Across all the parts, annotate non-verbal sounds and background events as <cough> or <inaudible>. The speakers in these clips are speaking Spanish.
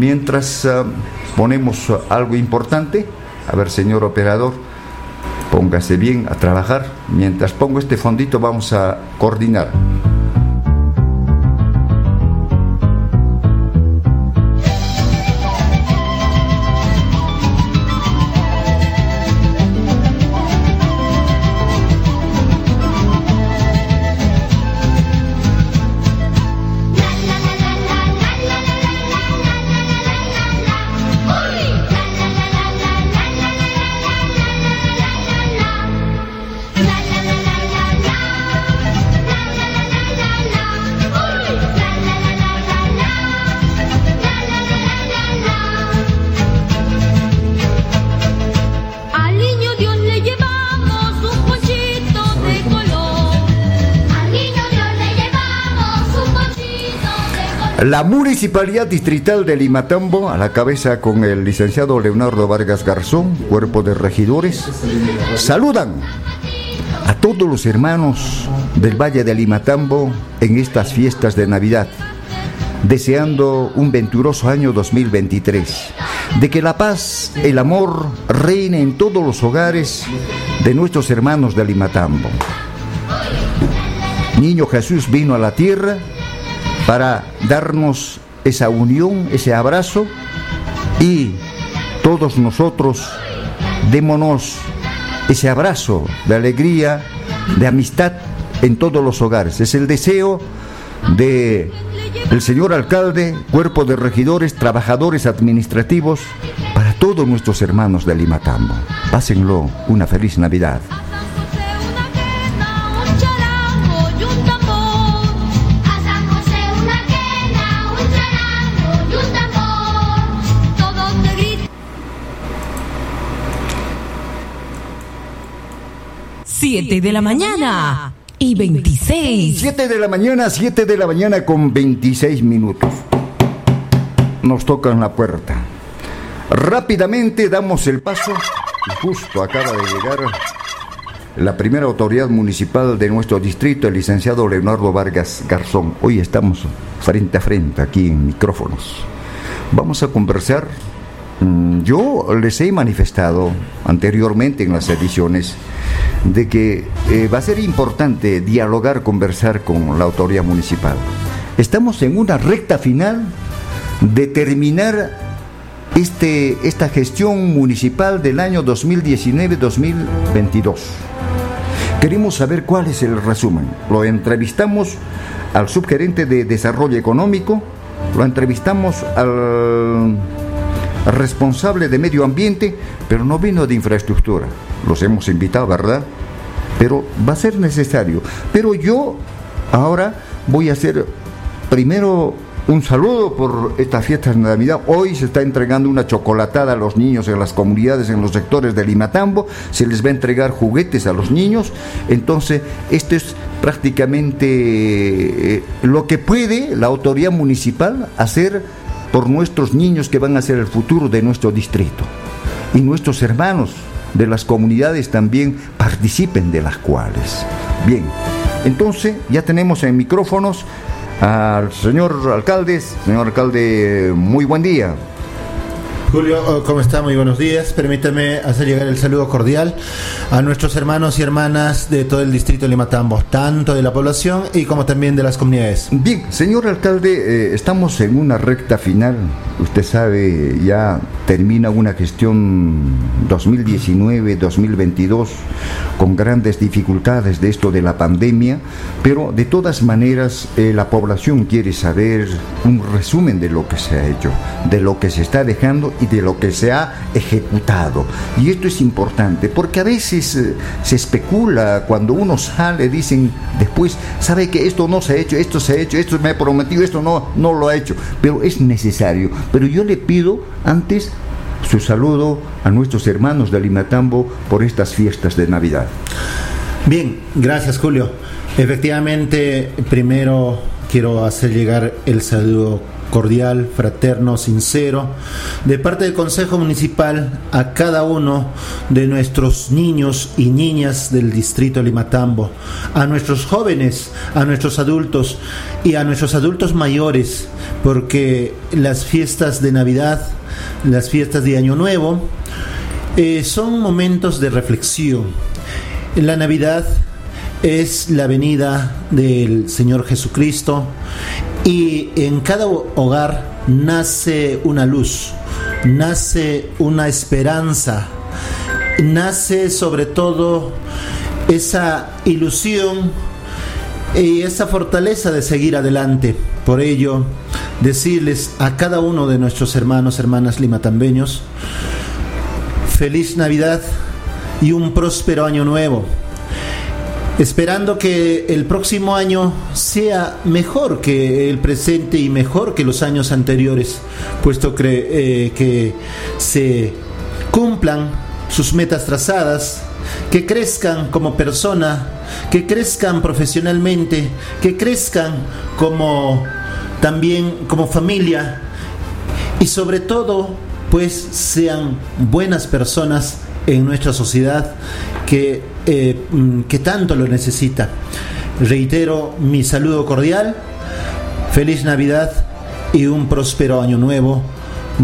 Mientras ah, ponemos algo importante, a ver, señor operador, póngase bien a trabajar. Mientras pongo este fondito, vamos a coordinar. La Municipalidad Distrital de Limatambo, a la cabeza con el licenciado Leonardo Vargas Garzón, cuerpo de regidores, saludan a todos los hermanos del Valle de Limatambo en estas fiestas de Navidad, deseando un venturoso año 2023, de que la paz, el amor reine en todos los hogares de nuestros hermanos de Limatambo. Niño Jesús vino a la tierra para darnos esa unión, ese abrazo y todos nosotros démonos ese abrazo de alegría, de amistad en todos los hogares. Es el deseo de el señor alcalde, cuerpo de regidores, trabajadores administrativos, para todos nuestros hermanos de Limatambo. Pásenlo una feliz Navidad. Siete de la mañana y 26. 7 de la mañana, 7 de la mañana con 26 minutos. Nos tocan la puerta. Rápidamente damos el paso. y Justo acaba de llegar la primera autoridad municipal de nuestro distrito, el licenciado Leonardo Vargas Garzón. Hoy estamos frente a frente aquí en micrófonos. Vamos a conversar. Mm, Yo les he manifestado anteriormente en las ediciones de que eh, va a ser importante dialogar, conversar con la autoridad municipal. Estamos en una recta final de terminar este, esta gestión municipal del año 2019-2022. Queremos saber cuál es el resumen. Lo entrevistamos al subgerente de Desarrollo Económico, lo entrevistamos al responsable de medio ambiente, pero no vino de infraestructura. Los hemos invitado, ¿verdad? Pero va a ser necesario. Pero yo ahora voy a hacer primero un saludo por estas fiestas de Navidad. Hoy se está entregando una chocolatada a los niños en las comunidades, en los sectores de Limatambo. Se les va a entregar juguetes a los niños. Entonces, esto es prácticamente eh, lo que puede la autoridad municipal hacer por nuestros niños que van a ser el futuro de nuestro distrito. Y nuestros hermanos de las comunidades también participen de las cuales. Bien, entonces ya tenemos en micrófonos al señor alcalde. Señor alcalde, muy buen día. Julio, oh, ¿cómo está? Muy buenos días. Permítame hacer llegar el saludo cordial a nuestros hermanos y hermanas de todo el distrito de Limatambo, tanto de la población y como también de las comunidades. Bien, señor alcalde, eh, estamos en una recta final. Usted sabe, ya termina una gestión 2019-2022 con grandes dificultades de esto de la pandemia, pero de todas maneras eh, la población quiere saber un resumen de lo que se ha hecho, de lo que se está dejando y de lo que se ha ejecutado. Y esto es importante porque a veces eh, se especula cuando uno sale, dicen después, sabe que esto no se ha hecho, esto se ha hecho, esto me ha prometido, esto no, no lo ha hecho, pero es necesario. Pero yo le pido antes su saludo a nuestros hermanos de Limatambo por estas fiestas de Navidad. Bien, gracias Julio. Efectivamente, primero quiero hacer llegar el saludo cordial, fraterno, sincero, de parte del Consejo Municipal a cada uno de nuestros niños y niñas del distrito Limatambo, a nuestros jóvenes, a nuestros adultos y a nuestros adultos mayores, porque las fiestas de Navidad, las fiestas de Año Nuevo, eh, son momentos de reflexión. La Navidad es la venida del Señor Jesucristo y en cada hogar nace una luz, nace una esperanza, nace sobre todo esa ilusión y esa fortaleza de seguir adelante. Por ello, decirles a cada uno de nuestros hermanos, hermanas limatambeños, feliz Navidad y un próspero año nuevo esperando que el próximo año sea mejor que el presente y mejor que los años anteriores, puesto que, eh, que se cumplan sus metas trazadas, que crezcan como persona, que crezcan profesionalmente, que crezcan como también como familia y sobre todo pues sean buenas personas en nuestra sociedad que, eh, mm, que tanto lo necesita. Reitero mi saludo cordial, feliz Navidad y un próspero año nuevo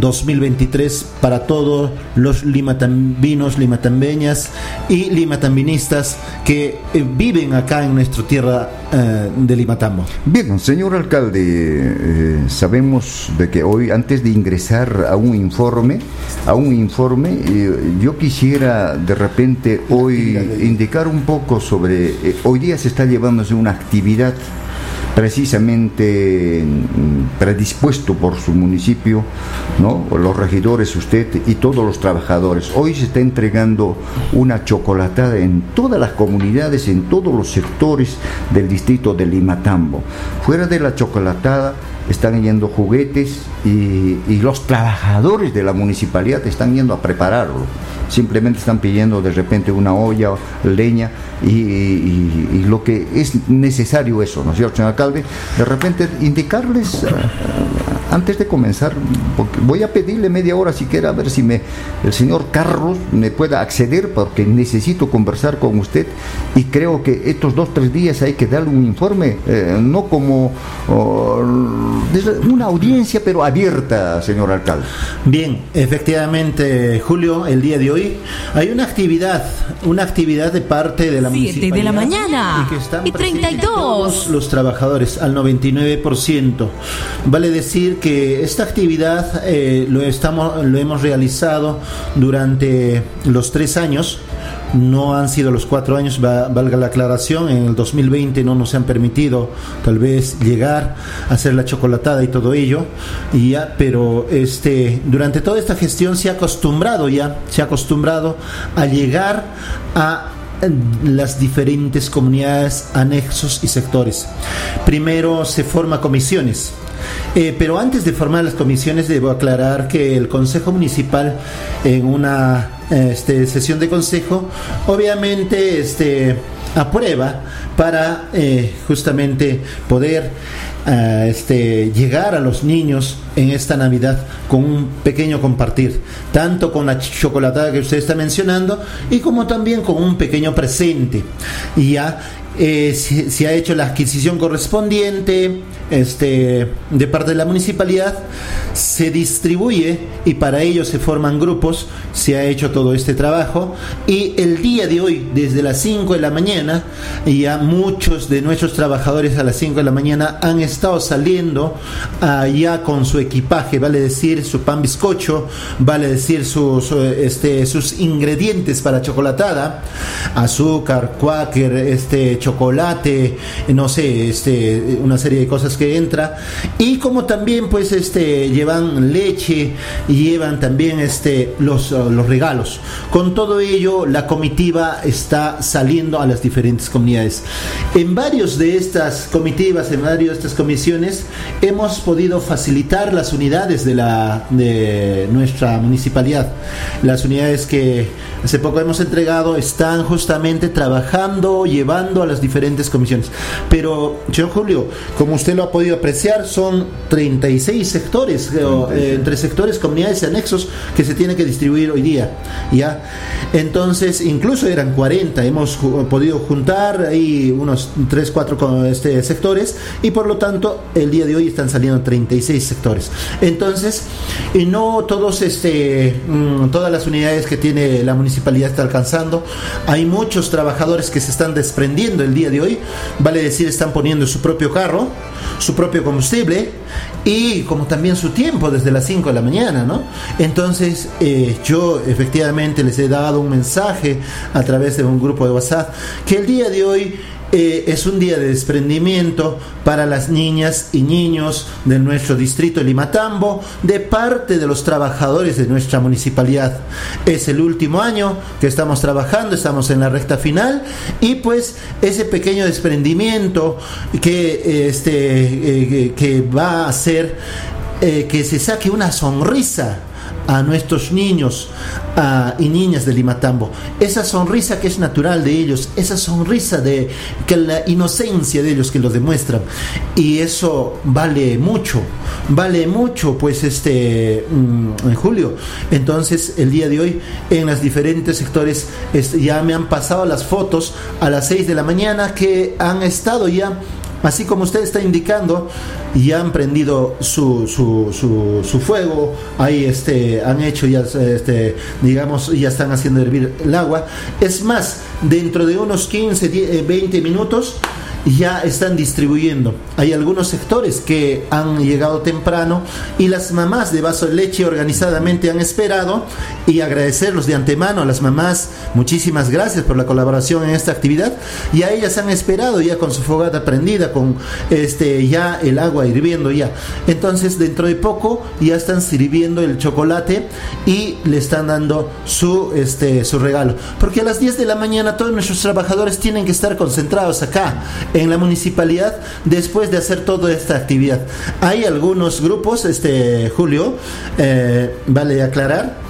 2023 para todos los limatambinos, limatambeñas y limatambinistas que eh, viven acá en nuestra tierra eh, de Limatambo. Bien, señor alcalde, eh, sabemos de que hoy, antes de ingresar a un informe, a un informe, yo quisiera de repente hoy indicar un poco sobre, hoy día se está llevándose una actividad precisamente predispuesto por su municipio, ¿no? los regidores, usted y todos los trabajadores. Hoy se está entregando una chocolatada en todas las comunidades, en todos los sectores del distrito de Limatambo. Fuera de la chocolatada están yendo juguetes y, y los trabajadores de la municipalidad están yendo a prepararlo simplemente están pidiendo de repente una olla, leña y, lo que es necesario eso, ¿no es cierto, señor alcalde? De repente indicarles eh, antes de comenzar, porque voy a pedirle media hora siquiera a ver si me, el señor Carlos me pueda acceder porque necesito conversar con usted y creo que estos dos, tres días hay que darle un informe, eh, no como oh, una audiencia pero abierta, señor alcalde. Bien, efectivamente, Julio, el día de hoy hay una actividad, una actividad de parte de la 7 de la mañana y, 32 los trabajadores al 99%. Vale decir que esta actividad eh, lo estamos lo hemos realizado durante los tres años no han sido los cuatro años, valga la aclaración, en el 2020 no nos han permitido tal vez llegar a hacer la chocolatada y todo ello, y ya, pero este, durante toda esta gestión se ha acostumbrado ya, se ha acostumbrado a llegar a las diferentes comunidades, anexos y sectores. Primero se forma comisiones. Eh, pero antes de formar las comisiones debo aclarar que el Consejo Municipal en una este, sesión de consejo obviamente este, aprueba para eh, justamente poder este, llegar a los niños en esta Navidad con un pequeño compartir, tanto con la chocolatada que usted está mencionando y como también con un pequeño presente. Y ya eh, se, ha hecho la adquisición correspondiente este, de parte de la municipalidad, se distribuye y para ello se forman grupos, se ha hecho todo este trabajo. Y el día de hoy, desde las 5 de la mañana, ya muchos de nuestros trabajadores a las 5 de la mañana han estado saliendo allá con su equipaje, vale decir su pan bizcocho, vale decir sus, este, sus ingredientes para chocolatada, azúcar, cuáquer, este, chocolate, no sé, este, una serie de cosas que entra y como también pues este llevan leche y llevan también este los, los regalos. Con todo ello la comitiva está saliendo a las diferentes comunidades. En varios de estas comitivas, en varios de estas comisiones hemos podido facilitar las unidades de la de nuestra municipalidad. Las unidades que hace poco hemos entregado están justamente trabajando, llevando a las las diferentes comisiones. Pero, señor Julio, como usted lo ha podido apreciar, son 36 sectores, eh, entre sectores, comunidades y anexos que se tienen que distribuir hoy día. ¿ya? Entonces, incluso eran 40, hemos podido juntar ahí unos 3, 4 este, sectores y por lo tanto el día de hoy están saliendo 36 sectores. Entonces, y no todos, este, mm, todas las unidades que tiene la municipalidad está alcanzando. Hay muchos trabajadores que se están desprendiendo el día de hoy, vale decir, están poniendo su propio carro, su propio combustible y como también su tiempo desde las 5 de la mañana, ¿no? Entonces eh, yo efectivamente les he dado un mensaje a través de un grupo de WhatsApp que el día de hoy eh, es un día de desprendimiento para las niñas y niños de nuestro distrito Limatambo de parte de los trabajadores de nuestra municipalidad. Es el último año que estamos trabajando, estamos en la recta final y pues ese pequeño desprendimiento que, este, eh, que va a hacer eh, que se saque una sonrisa a nuestros niños y niñas de Limatambo. Esa sonrisa que es natural de ellos, esa sonrisa de que la inocencia de ellos que lo demuestran. Y eso vale mucho, vale mucho, pues este mm, en julio. Entonces, el día de hoy, en los diferentes sectores, este, ya me han pasado las fotos a las 6 de la mañana que han estado ya Así como usted está indicando, ya han prendido su, su, su, fuego, ahí este, han hecho ya, este, digamos, ya están haciendo hervir el agua. Es más, dentro de unos 15, 20 minutos ya están distribuyendo. Hay algunos sectores que han llegado temprano y las mamás de vaso de leche organizadamente han esperado y agradecerlos de antemano a las mamás. Muchísimas gracias por la colaboración en esta actividad y a ellas han esperado ya con su fogata prendida, con este ya el agua hirviendo ya. Entonces dentro de poco ya están sirviendo el chocolate y le están dando su este su regalo, porque a las 10 de la mañana todos nuestros trabajadores tienen que estar concentrados acá en la municipalidad después de hacer toda esta actividad. Hay algunos grupos, este Julio, eh, vale aclarar,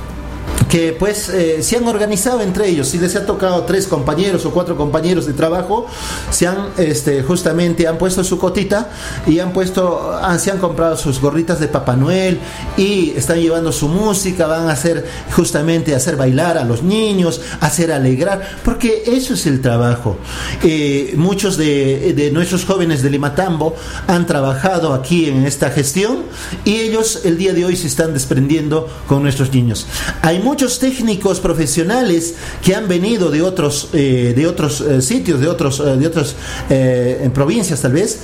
que pues eh, se han organizado entre ellos. Si les ha tocado tres compañeros o cuatro compañeros de trabajo, se han este, justamente han puesto su cotita y han puesto, han, se han comprado sus gorritas de Papá Noel y están llevando su música, van a hacer justamente hacer bailar a los niños, hacer alegrar, porque eso es el trabajo. Eh, muchos de, nuestros jóvenes de Limatambo han trabajado aquí en esta gestión y ellos el día de hoy se están desprendiendo con nuestros niños. Hay técnicos profesionales que han venido de otros, eh, de otros eh, sitios, de otros, eh, de otras provincias tal vez,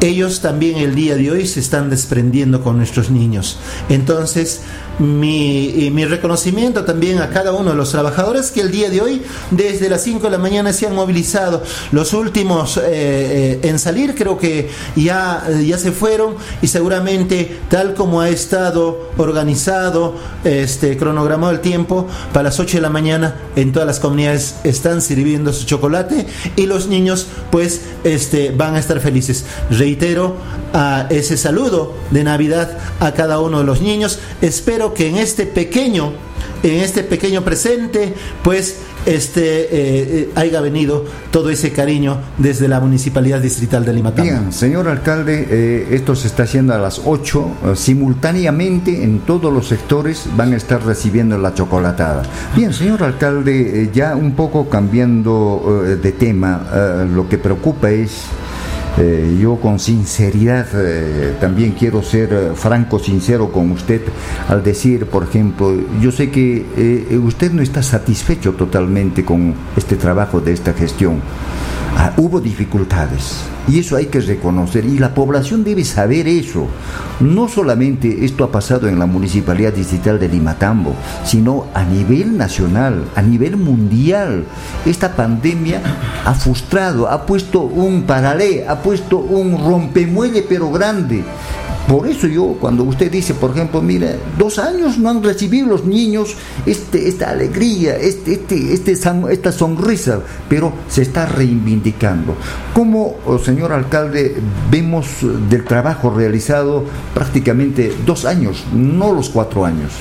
ellos también el día de hoy se están desprendiendo con nuestros niños. Entonces, mi, mi, reconocimiento también a cada uno de los trabajadores que el día de hoy, desde las 5 de la mañana, se han movilizado. Los últimos eh, eh, en salir creo que ya, ya se fueron y seguramente tal como ha estado organizado, este, cronogramado el tiempo, para las 8 de la mañana en todas las comunidades están sirviendo su chocolate y los niños pues este, van a estar felices. Reitero ese saludo de Navidad a cada uno de los niños. Espero que en este pequeño, en este pequeño presente, pues este eh, eh, haya venido todo ese cariño desde la Municipalidad Distrital de Lima. Bien, señor alcalde, eh, esto se está haciendo a las 8, simultáneamente en todos los sectores van a estar recibiendo la chocolatada. Bien, señor alcalde, ya un poco cambiando de tema, lo que preocupa es eh, yo con sinceridad eh, también quiero ser eh, franco, sincero con usted al decir, por ejemplo, yo sé que usted no está satisfecho totalmente con este trabajo de esta gestión. Ah, hubo dificultades y eso hay que reconocer y la población debe saber eso. No solamente esto ha pasado en la Municipalidad Distrital de Limatambo, sino a nivel nacional, a nivel mundial. Esta pandemia ha frustrado, ha puesto un paralé, ha puesto un rompemuelle pero grande por eso yo, cuando usted dice, por ejemplo, mira, dos años no han recibido los niños este, esta alegría, este, este, este esta sonrisa, pero se está reivindicando. ¿Cómo, oh, señor alcalde, vemos del trabajo realizado prácticamente dos años, no los cuatro años?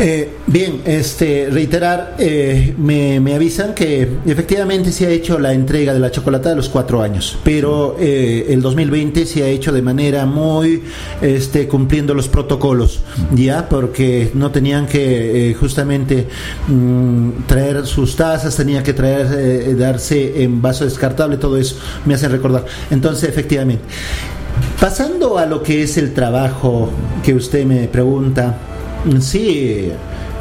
Eh, bien, este, reiterar, eh, me, me, avisan que efectivamente se ha hecho la entrega de la chocolatada a los cuatro años, pero eh, el 2020 se ha hecho de manera muy, este, cumpliendo los protocolos, ya, porque no tenían que justamente mm, traer sus tazas, tenía que traer, darse en vaso descartable, todo eso me hace recordar. Entonces, efectivamente. Pasando a lo que es el trabajo que usted me pregunta, Sí,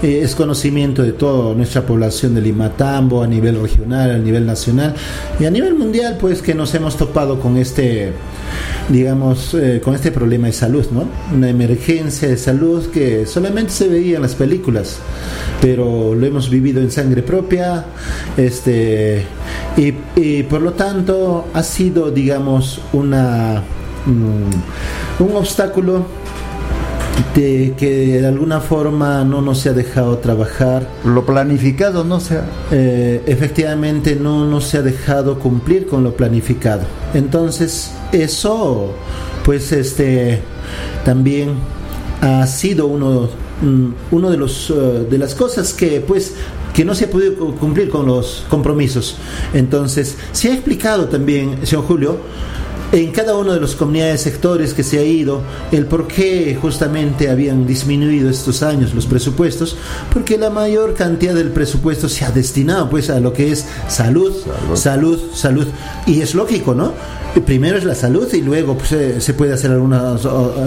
eh, es conocimiento de toda nuestra población de Limatambo a nivel regional, a nivel nacional y a nivel mundial, pues que nos hemos topado con este, digamos, eh, con este problema de salud, ¿no? Una emergencia de salud que solamente se veía en las películas, pero lo hemos vivido en sangre propia, este, y, por lo tanto ha sido, digamos, una, mm, un obstáculo de que de alguna forma no nos se ha dejado trabajar. Lo planificado no se ha... Eh, efectivamente no nos se ha dejado cumplir con lo planificado. Entonces eso pues este también ha sido uno, mm, uno de los eh, de las cosas que pues que no se ha podido cumplir con los compromisos. Entonces, se ha explicado también, señor Julio, en cada uno de los comunidades sectores que se ha ido, el por qué justamente habían disminuido estos años los presupuestos, porque la mayor cantidad del presupuesto se ha destinado pues a lo que es salud, salud, salud, y es lógico, ¿no? Primero es la salud y luego pues, se puede hacer alguna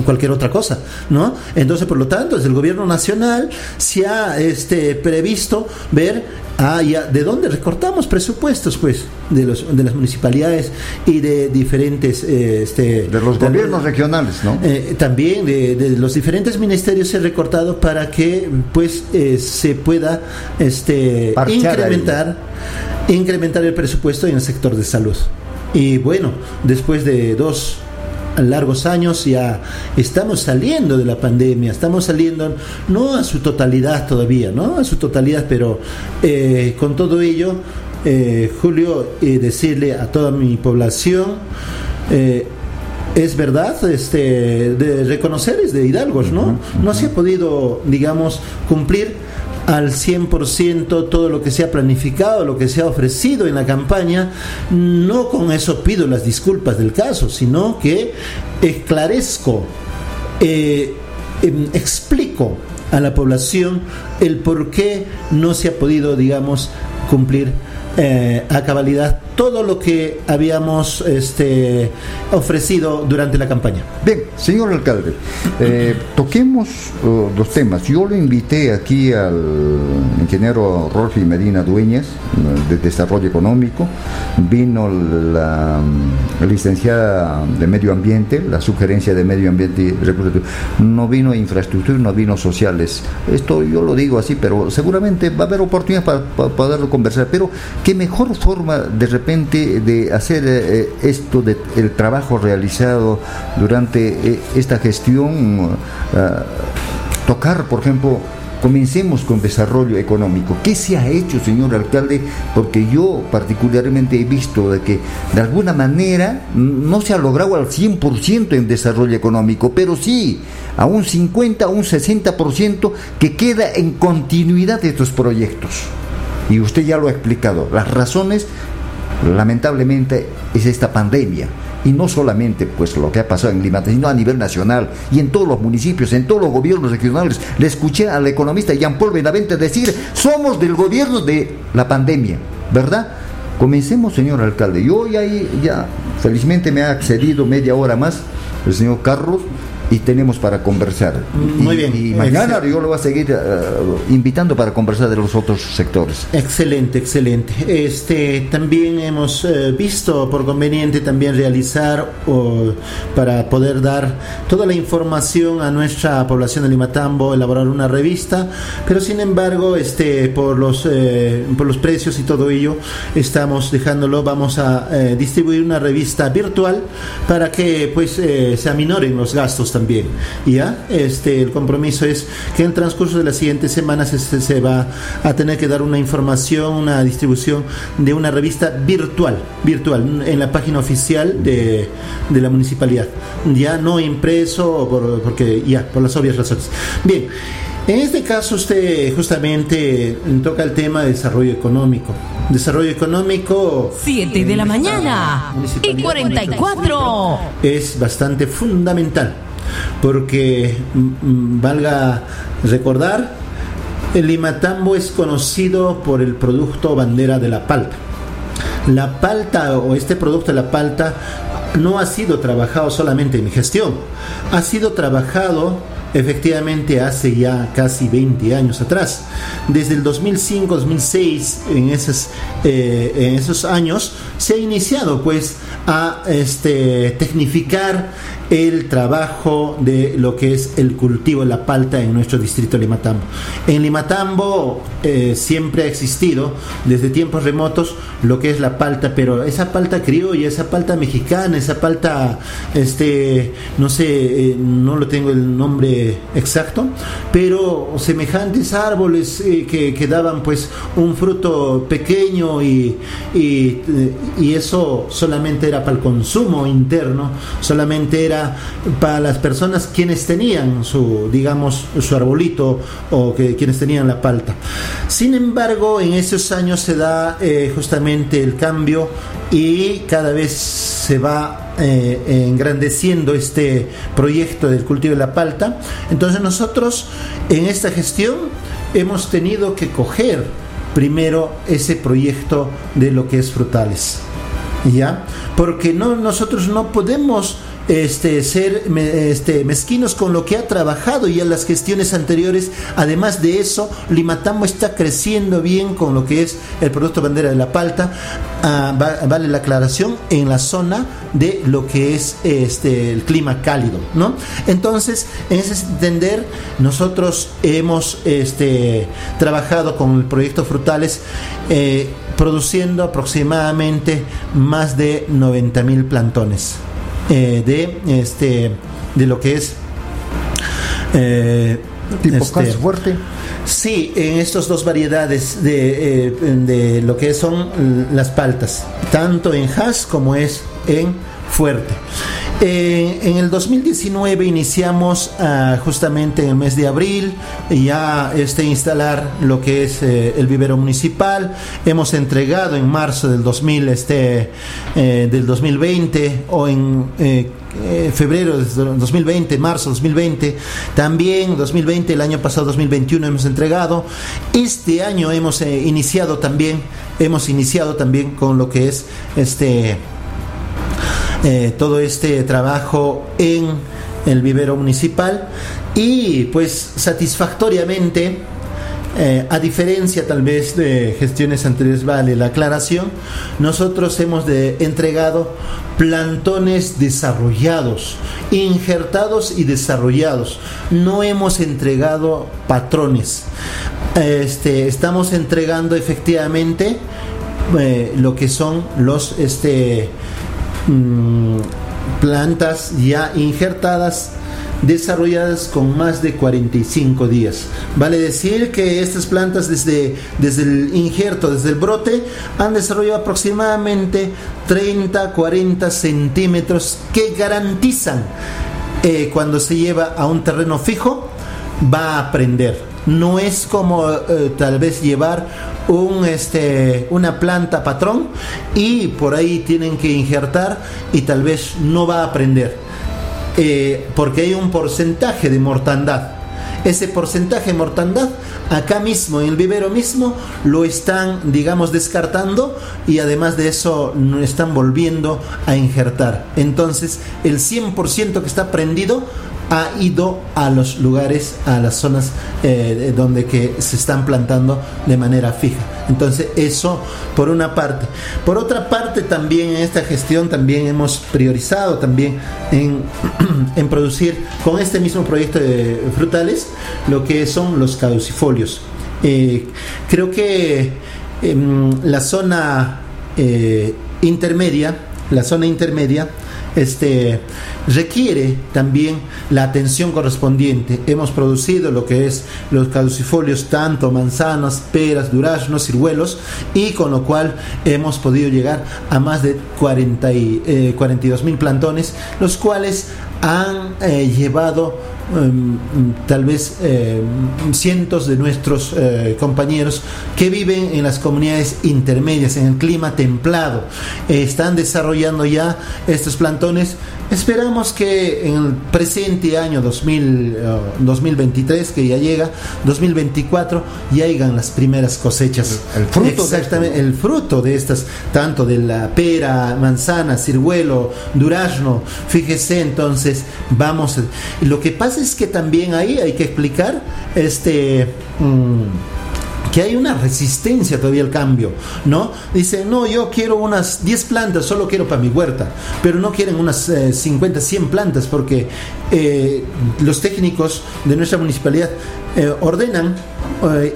cualquier otra cosa, ¿no? Entonces, por lo tanto, desde el gobierno nacional se ha este previsto ver Ah, ya, ¿de dónde recortamos presupuestos, pues? De, los, de las municipalidades y de diferentes... Eh, este, de los gobiernos regionales, ¿no? Eh, también de, los diferentes ministerios se ha recortado para que, pues, eh, se pueda este, incrementar, incrementar el presupuesto en el sector de salud. Y bueno, después de dos largos años, ya estamos saliendo de la pandemia, estamos saliendo no a su totalidad todavía, no a su totalidad, pero eh, con todo ello, eh, Julio, eh, decirle a toda mi población, es verdad, este, de reconocer es de hidalgos, ¿no? No se ha podido, digamos, cumplir al 100% todo lo que se ha planificado, lo que se ha ofrecido en la campaña, no con eso pido las disculpas del caso, sino que esclarezco, eh, em, explico a la población el por qué no se ha podido, digamos, cumplir eh, a cabalidad todo lo que habíamos este, ofrecido durante la campaña. Bien, señor alcalde, eh, toquemos uh, dos temas. Yo le invité aquí al ingeniero Rolfi Medina Dueñas, de Desarrollo Económico, vino la, licenciada de Medio Ambiente, la sugerencia de Medio Ambiente y Recursos, no vino infraestructura, no vino sociales. Esto yo lo digo así, pero seguramente va a haber oportunidad para, para poderlo conversar. Pero qué mejor forma de repente de hacer eh, esto, de, el trabajo realizado durante eh, esta gestión, ah, tocar, por ejemplo, Comencemos con desarrollo económico. ¿Qué se ha hecho, señor alcalde? Porque yo particularmente he visto de que de alguna manera no se ha logrado al 100% en desarrollo económico, pero sí a un 50, a un 60% que queda en continuidad de estos proyectos. Y usted ya lo ha explicado, las razones lamentablemente es esta pandemia y no solamente pues lo que ha pasado en Lima, sino a nivel nacional y en todos los municipios, en todos los gobiernos regionales. Le escuché al economista Jean-Paul Benavente decir, somos del gobierno de la pandemia, ¿verdad? Comencemos, señor alcalde. Yo ya, ya felizmente me ha accedido media hora más el señor Carlos y tenemos para conversar. Muy bien. Y mañana yo lo voy a seguir eh, invitando para conversar de los otros sectores. Excelente, excelente. Este también hemos eh, visto por conveniente también realizar o, para poder dar toda la información a nuestra población de Limatambo, elaborar una revista, pero sin embargo, este por los eh, por los precios y todo ello estamos dejándolo, vamos a distribuir una revista virtual para que pues se aminoren los gastos también también. ¿Ya? Este, el compromiso es que en el transcurso de las siguientes semanas este, se va a tener que dar una información, una distribución de una revista virtual, virtual, en la página oficial de, de la municipalidad. Ya no impreso, por, porque ya, por las obvias razones. Bien. En este caso usted justamente toca el tema de desarrollo económico. Desarrollo económico... 7 de la mañana y 44. Es bastante fundamental porque, mm, mm, valga recordar, el limatambo es conocido por el producto bandera de la palta. La palta o este producto de la palta no ha sido trabajado solamente en mi gestión, ha sido trabajado efectivamente hace ya casi 20 años atrás. Desde el 2005-2006, en, esos, eh, en esos años, se ha iniciado pues a este, tecnificar el trabajo de lo que es el cultivo de la palta en nuestro distrito de Limatambo. En Limatambo eh, siempre ha existido desde tiempos remotos lo que es la palta, pero esa palta criolla, esa palta mexicana, esa palta, este, no sé, eh, no lo tengo el nombre exacto, pero semejantes árboles eh, que, daban pues un fruto pequeño y, y eso solamente era para el consumo interno, solamente era para las personas quienes tenían su, digamos, su arbolito o que, quienes tenían la palta. Sin embargo, en esos años se da eh, justamente el cambio y cada vez se va eh, engrandeciendo este proyecto del cultivo de la palta. Entonces nosotros en esta gestión hemos tenido que coger primero ese proyecto de lo que es frutales. ¿Ya? Porque no, nosotros no podemos este, ser este, mezquinos con lo que ha trabajado ya en las gestiones anteriores. Además de eso, Limatambo está creciendo bien con lo que es el producto bandera de la palta. Ah, vale la aclaración en la zona de lo que es este, el clima cálido, ¿no? Entonces, en ese entender, nosotros hemos este, trabajado con el proyecto Frutales. Eh, produciendo aproximadamente más de 90 mil plantones. Eh, de este de lo que es eh, tipo este, fuerte. sí en estas dos variedades de, eh, de, lo que son las paltas tanto en has como es en fuerte eh, en el 2019 iniciamos ah, justamente en el mes de abril ya este instalar lo que es eh, el vivero municipal. Hemos entregado en marzo del 2000 este eh, del 2020 o en febrero de 2020, marzo 2020, también 2020, el año pasado 2021 hemos entregado. Este año hemos iniciado también, hemos iniciado también con lo que es este eh, todo este trabajo en el vivero municipal y pues satisfactoriamente eh, a diferencia tal vez de gestiones anteriores, vale la aclaración, nosotros hemos entregado plantones desarrollados, injertados y desarrollados. No hemos entregado patrones. Este, estamos entregando efectivamente eh, lo que son los este, Mm, plantas ya injertadas desarrolladas con más de 45 días. Vale decir que estas plantas desde, desde el injerto, desde el brote, han desarrollado aproximadamente 30, 40 centímetros que garantizan eh, cuando se lleva a un terreno fijo, va a prender no es como eh, tal vez llevar un este una planta patrón y por ahí tienen que injertar y tal vez no va a aprender. Eh, porque hay un porcentaje de mortandad. Ese porcentaje de mortandad acá mismo en el vivero mismo lo están digamos descartando y además de eso no están volviendo a injertar. Entonces el 100% que está prendido ha ido a los lugares, a las zonas eh, donde que se están plantando de manera fija. Entonces eso por una parte. Por otra parte también en esta gestión también hemos priorizado también en, <clears throat> en producir con este mismo proyecto de frutales lo que son los caducifolios. Eh, creo que em, la zona eh, intermedia, la zona intermedia, este, requiere también la atención correspondiente. Hemos producido lo que es los caducifolios, tanto manzanas, peras, duraznos, ciruelos, y con lo cual hemos podido llegar a más de 40 y, 42 eh, mil plantones, los cuales han eh, llevado tal vez em, cientos de nuestros eh, compañeros que viven en las comunidades intermedias, en el clima templado. están desarrollando ya estos plantones Esperamos que en el presente año 2000, 2023, que ya llega, 2024, ya hagan las primeras cosechas. El, fruto Exactamente, el fruto de estas, tanto de la pera, manzana, ciruelo, durazno. Fíjese, entonces, vamos. Lo que pasa es que también ahí hay que explicar este. Mm, que hay una resistencia todavía al cambio, ¿no? Dice, no, yo quiero unas 10 plantas, solo quiero para mi huerta, pero no quieren unas 50, eh, 100 plantas porque eh, los técnicos de nuestra municipalidad eh, ordenan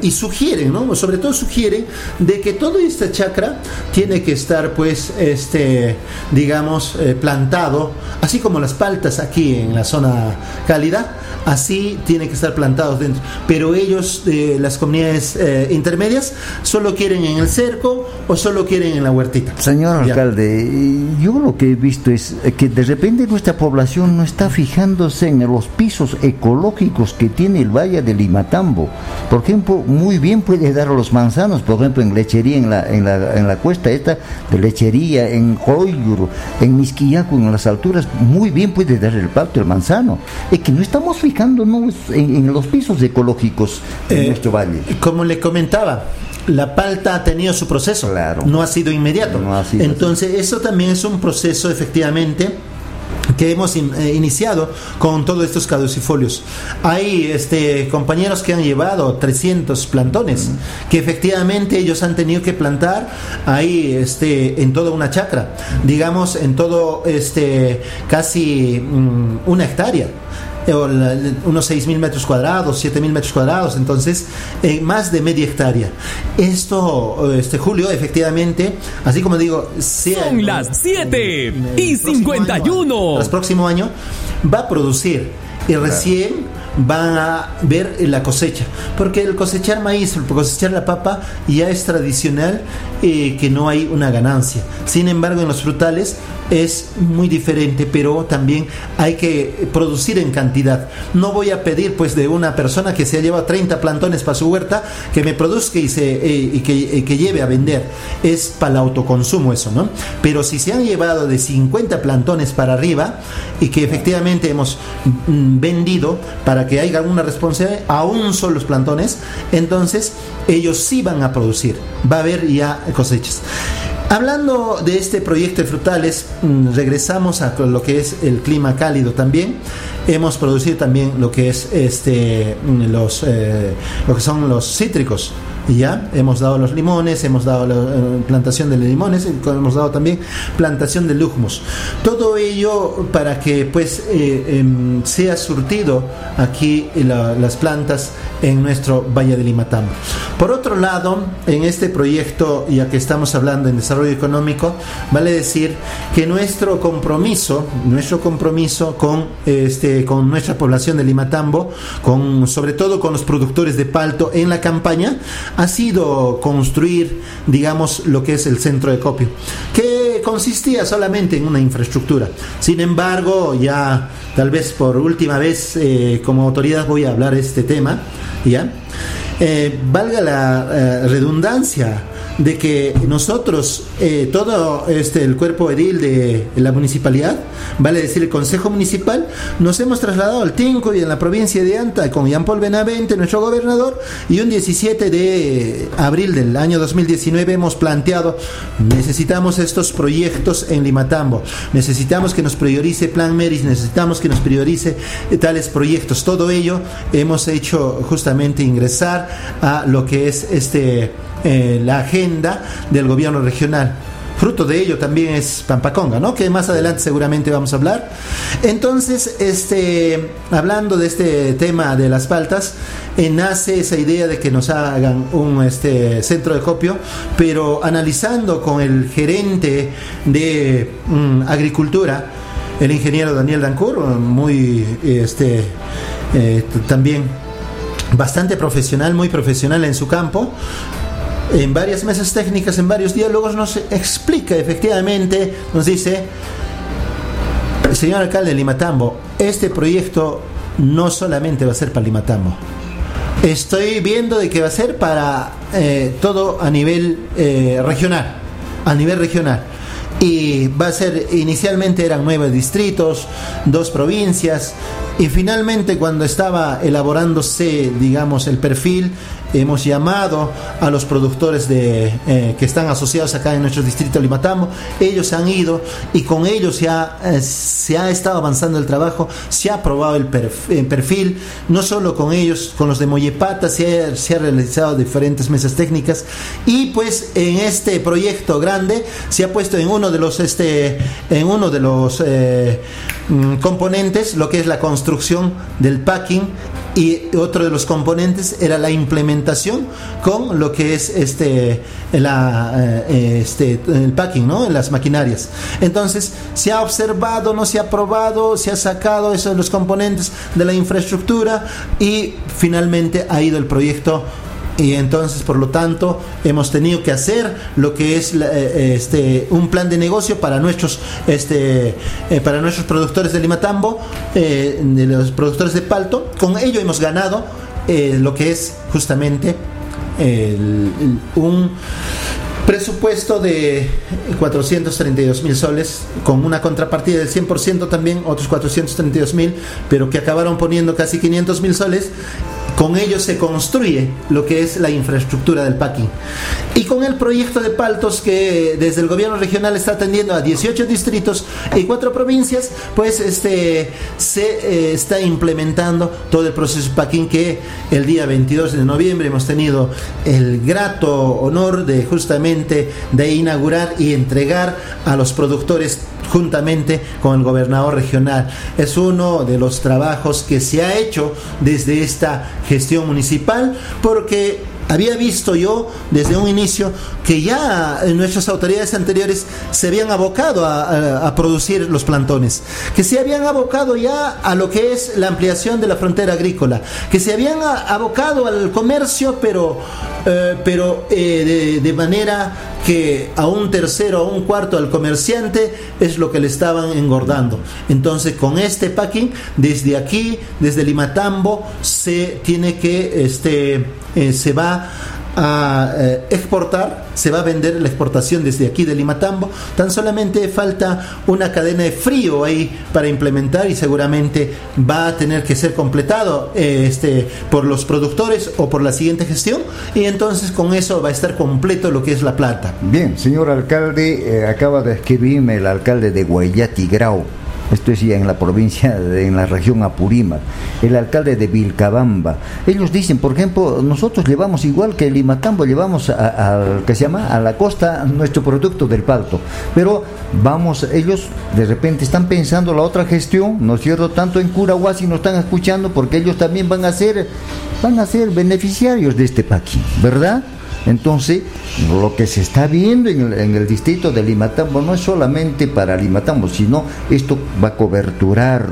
y sugieren, ¿no? Sobre todo sugieren de que toda esta chacra tiene que estar, pues, este, digamos, plantado, así como las paltas aquí en la zona cálida, así tiene que estar plantados dentro. Pero ellos, eh, las comunidades eh, intermedias, solo quieren en el cerco o solo quieren en la huertita. Señor alcalde, yo lo que he visto es que de repente nuestra población no está fijándose en los pisos ecológicos que tiene el Valle de Limatambo. Por ejemplo, muy bien puede dar los manzanos, por ejemplo, en lechería, en la, en la, en la cuesta esta de lechería, en Joyur, en Misquillaco, en las alturas, muy bien puede dar el pato, el manzano. Es que no estamos fijando en, los pisos ecológicos de eh, nuestro valle. Como le comentaba, la palta ha tenido su proceso, no ha sido inmediato. Entonces, eso también es un proceso efectivamente que hemos eh, iniciado con todos estos caducifolios. Hay este, compañeros que han llevado 300 plantones, que efectivamente ellos han tenido que plantar ahí este, en toda una chacra, digamos en todo este, casi mm, una hectárea unos 6.000 metros cuadrados, 7.000 metros cuadrados, entonces en más de media hectárea. Esto, este Julio, efectivamente, así como digo, son las 7 y 51. El próximo año va a producir y recién van a ver la cosecha. Porque el cosechar maíz, el cosechar la papa ya es tradicional eh, que no hay una ganancia. Sin embargo, en los frutales es muy diferente, pero también hay que producir en cantidad. No voy a pedir pues de una persona que se ha llevado 30 plantones para su huerta que me produzca y, se, eh, que, eh, que, lleve a vender. Es para el autoconsumo eso, ¿no? Pero si se han llevado de 50 plantones para arriba y que efectivamente hemos mm, vendido para que haya una responsabilidad, aún son los plantones, entonces ellos sí van a producir. Va a haber ya cosechas. Hablando de este proyecto de frutales, mm, regresamos a lo que es el clima cálido también. Hemos producido también lo que es este mm, los eh, lo que son los cítricos ya hemos dado los limones, hemos dado la eh, plantación de limones, hemos dado también plantación de lujmos. Todo ello para que pues eh, em, sea surtido aquí las plantas en nuestro Valle de Limatambo. Por otro lado, en este proyecto, ya que estamos hablando en desarrollo económico, vale decir que nuestro compromiso, nuestro compromiso con este con nuestra población de Limatambo, con sobre todo con los productores de palto en la campaña, ha sido construir, digamos, lo que es el centro de copio, que consistía solamente en una infraestructura. Sin embargo, ya tal vez por última vez eh, como autoridad voy a hablar este tema, ¿ya? Eh, valga la eh, redundancia, de que nosotros, eh, todo este, el cuerpo edil de la municipalidad, vale decir el Consejo Municipal, nos hemos trasladado al Tinco y en la provincia de Anta con Jean Paul Benavente, nuestro gobernador, y un 17 de abril del año 2019 hemos planteado, necesitamos estos proyectos en Limatambo, necesitamos que nos priorice Plan Meris, necesitamos que nos priorice tales proyectos, todo ello hemos hecho justamente ingresar a lo que es este eh, la agenda del gobierno regional. Fruto de ello también es Pampaconga, ¿no? Que más adelante seguramente vamos a hablar. Entonces, este, hablando de este tema de las paltas, eh, nace esa idea de que nos hagan un este, centro de copio, pero analizando con el gerente de mm, agricultura, el ingeniero Daniel Dancur, muy este, eh, también bastante profesional, muy profesional en su campo, en varias mesas técnicas, en varios diálogos, nos explica efectivamente, nos dice, señor alcalde de Limatambo, este proyecto no solamente va a ser para Limatambo. Estoy viendo de que va a ser para eh, todo a nivel eh, regional, a nivel regional y va a ser inicialmente eran nueve distritos, dos provincias y finalmente cuando estaba elaborándose digamos el perfil hemos llamado a los productores de, eh, que están asociados acá en nuestro distrito Limatambo, ellos han ido y con ellos ya eh, se ha estado avanzando el trabajo, se ha aprobado el perfil, no solo con ellos, con los de Mollepata se ha, se ha realizado diferentes mesas técnicas. Y pues en este proyecto grande se ha puesto en uno de los este en uno de los eh, mm, componentes lo que es la construcción del packing y otro de los componentes era la implementación con lo que es este, eh, este el packing, ¿no? Las maquinarias. Entonces, se ha observado, no se ha probado, se ha sacado esos los componentes de la infraestructura y finalmente ha ido el proyecto y entonces por lo tanto hemos tenido que hacer lo que es eh, este un plan de negocio para nuestros este eh, para nuestros productores de limatambo eh, de los productores de palto. Con ello hemos ganado lo que es justamente un presupuesto de 432 mil soles con una contrapartida del 100% también otros 432 mil pero que acabaron poniendo casi 500 mil soles con ello se construye lo que es la infraestructura del packing. Y con el proyecto de Paltos que desde el gobierno regional está atendiendo a 18 distritos y 4 provincias, pues este se eh, está implementando todo el proceso packing que el día 22 de noviembre hemos tenido el grato honor de justamente de inaugurar y entregar a los productores juntamente con el gobernador regional. Es uno de los trabajos que se ha hecho desde esta gestión municipal porque había visto yo desde un inicio que ya nuestras autoridades anteriores se habían abocado a, producir los plantones, que se habían abocado ya a lo que es la ampliación de la frontera agrícola, que se habían abocado al comercio, pero, eh, pero eh, de, manera que a un tercero, a un cuarto al comerciante es lo que le estaban engordando. Entonces, con este packing, desde aquí, desde Limatambo, se tiene que, este, eh, se va a eh, exportar, se va a vender la exportación desde aquí de Limatambo. Tan solamente falta una cadena de frío ahí para implementar y seguramente va a tener que ser completado eh, este, por los productores o por la siguiente gestión y entonces con eso va a estar completo lo que es la plata. Bien, señor alcalde, acaba de escribirme el alcalde de Guayati Grau esto es ya en la provincia, en la región Apurímac, el alcalde de Vilcabamba. Ellos dicen, por ejemplo, nosotros llevamos igual que el Limatambo, llevamos a, se llama a la costa nuestro producto del palto, pero vamos, ellos de repente están pensando la otra gestión, ¿no es cierto? Tanto en Curahuasi nos están escuchando porque ellos también van a ser, van a ser beneficiarios de este paqui, ¿verdad? Entonces, lo que se está viendo en el, distrito de Limatambo no es solamente para Limatambo, sino esto va a coberturar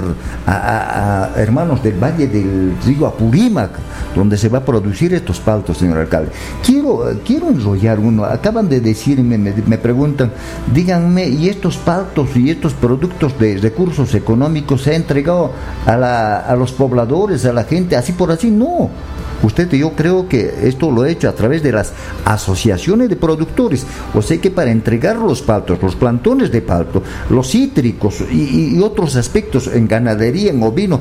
a, hermanos del Valle del Río Apurímac, donde se va a producir estos paltos, señor alcalde. Quiero, quiero enrollar uno. Acaban de decirme, me, preguntan, díganme, ¿y estos paltos y estos productos de recursos económicos se ha entregado a, a los pobladores, a la gente, así por así? No Usted, yo creo que esto lo he hecho a través de las asociaciones de productores. O sea que para entregar los paltos, los plantones de palto, los cítricos y, otros aspectos en ganadería, en ovino,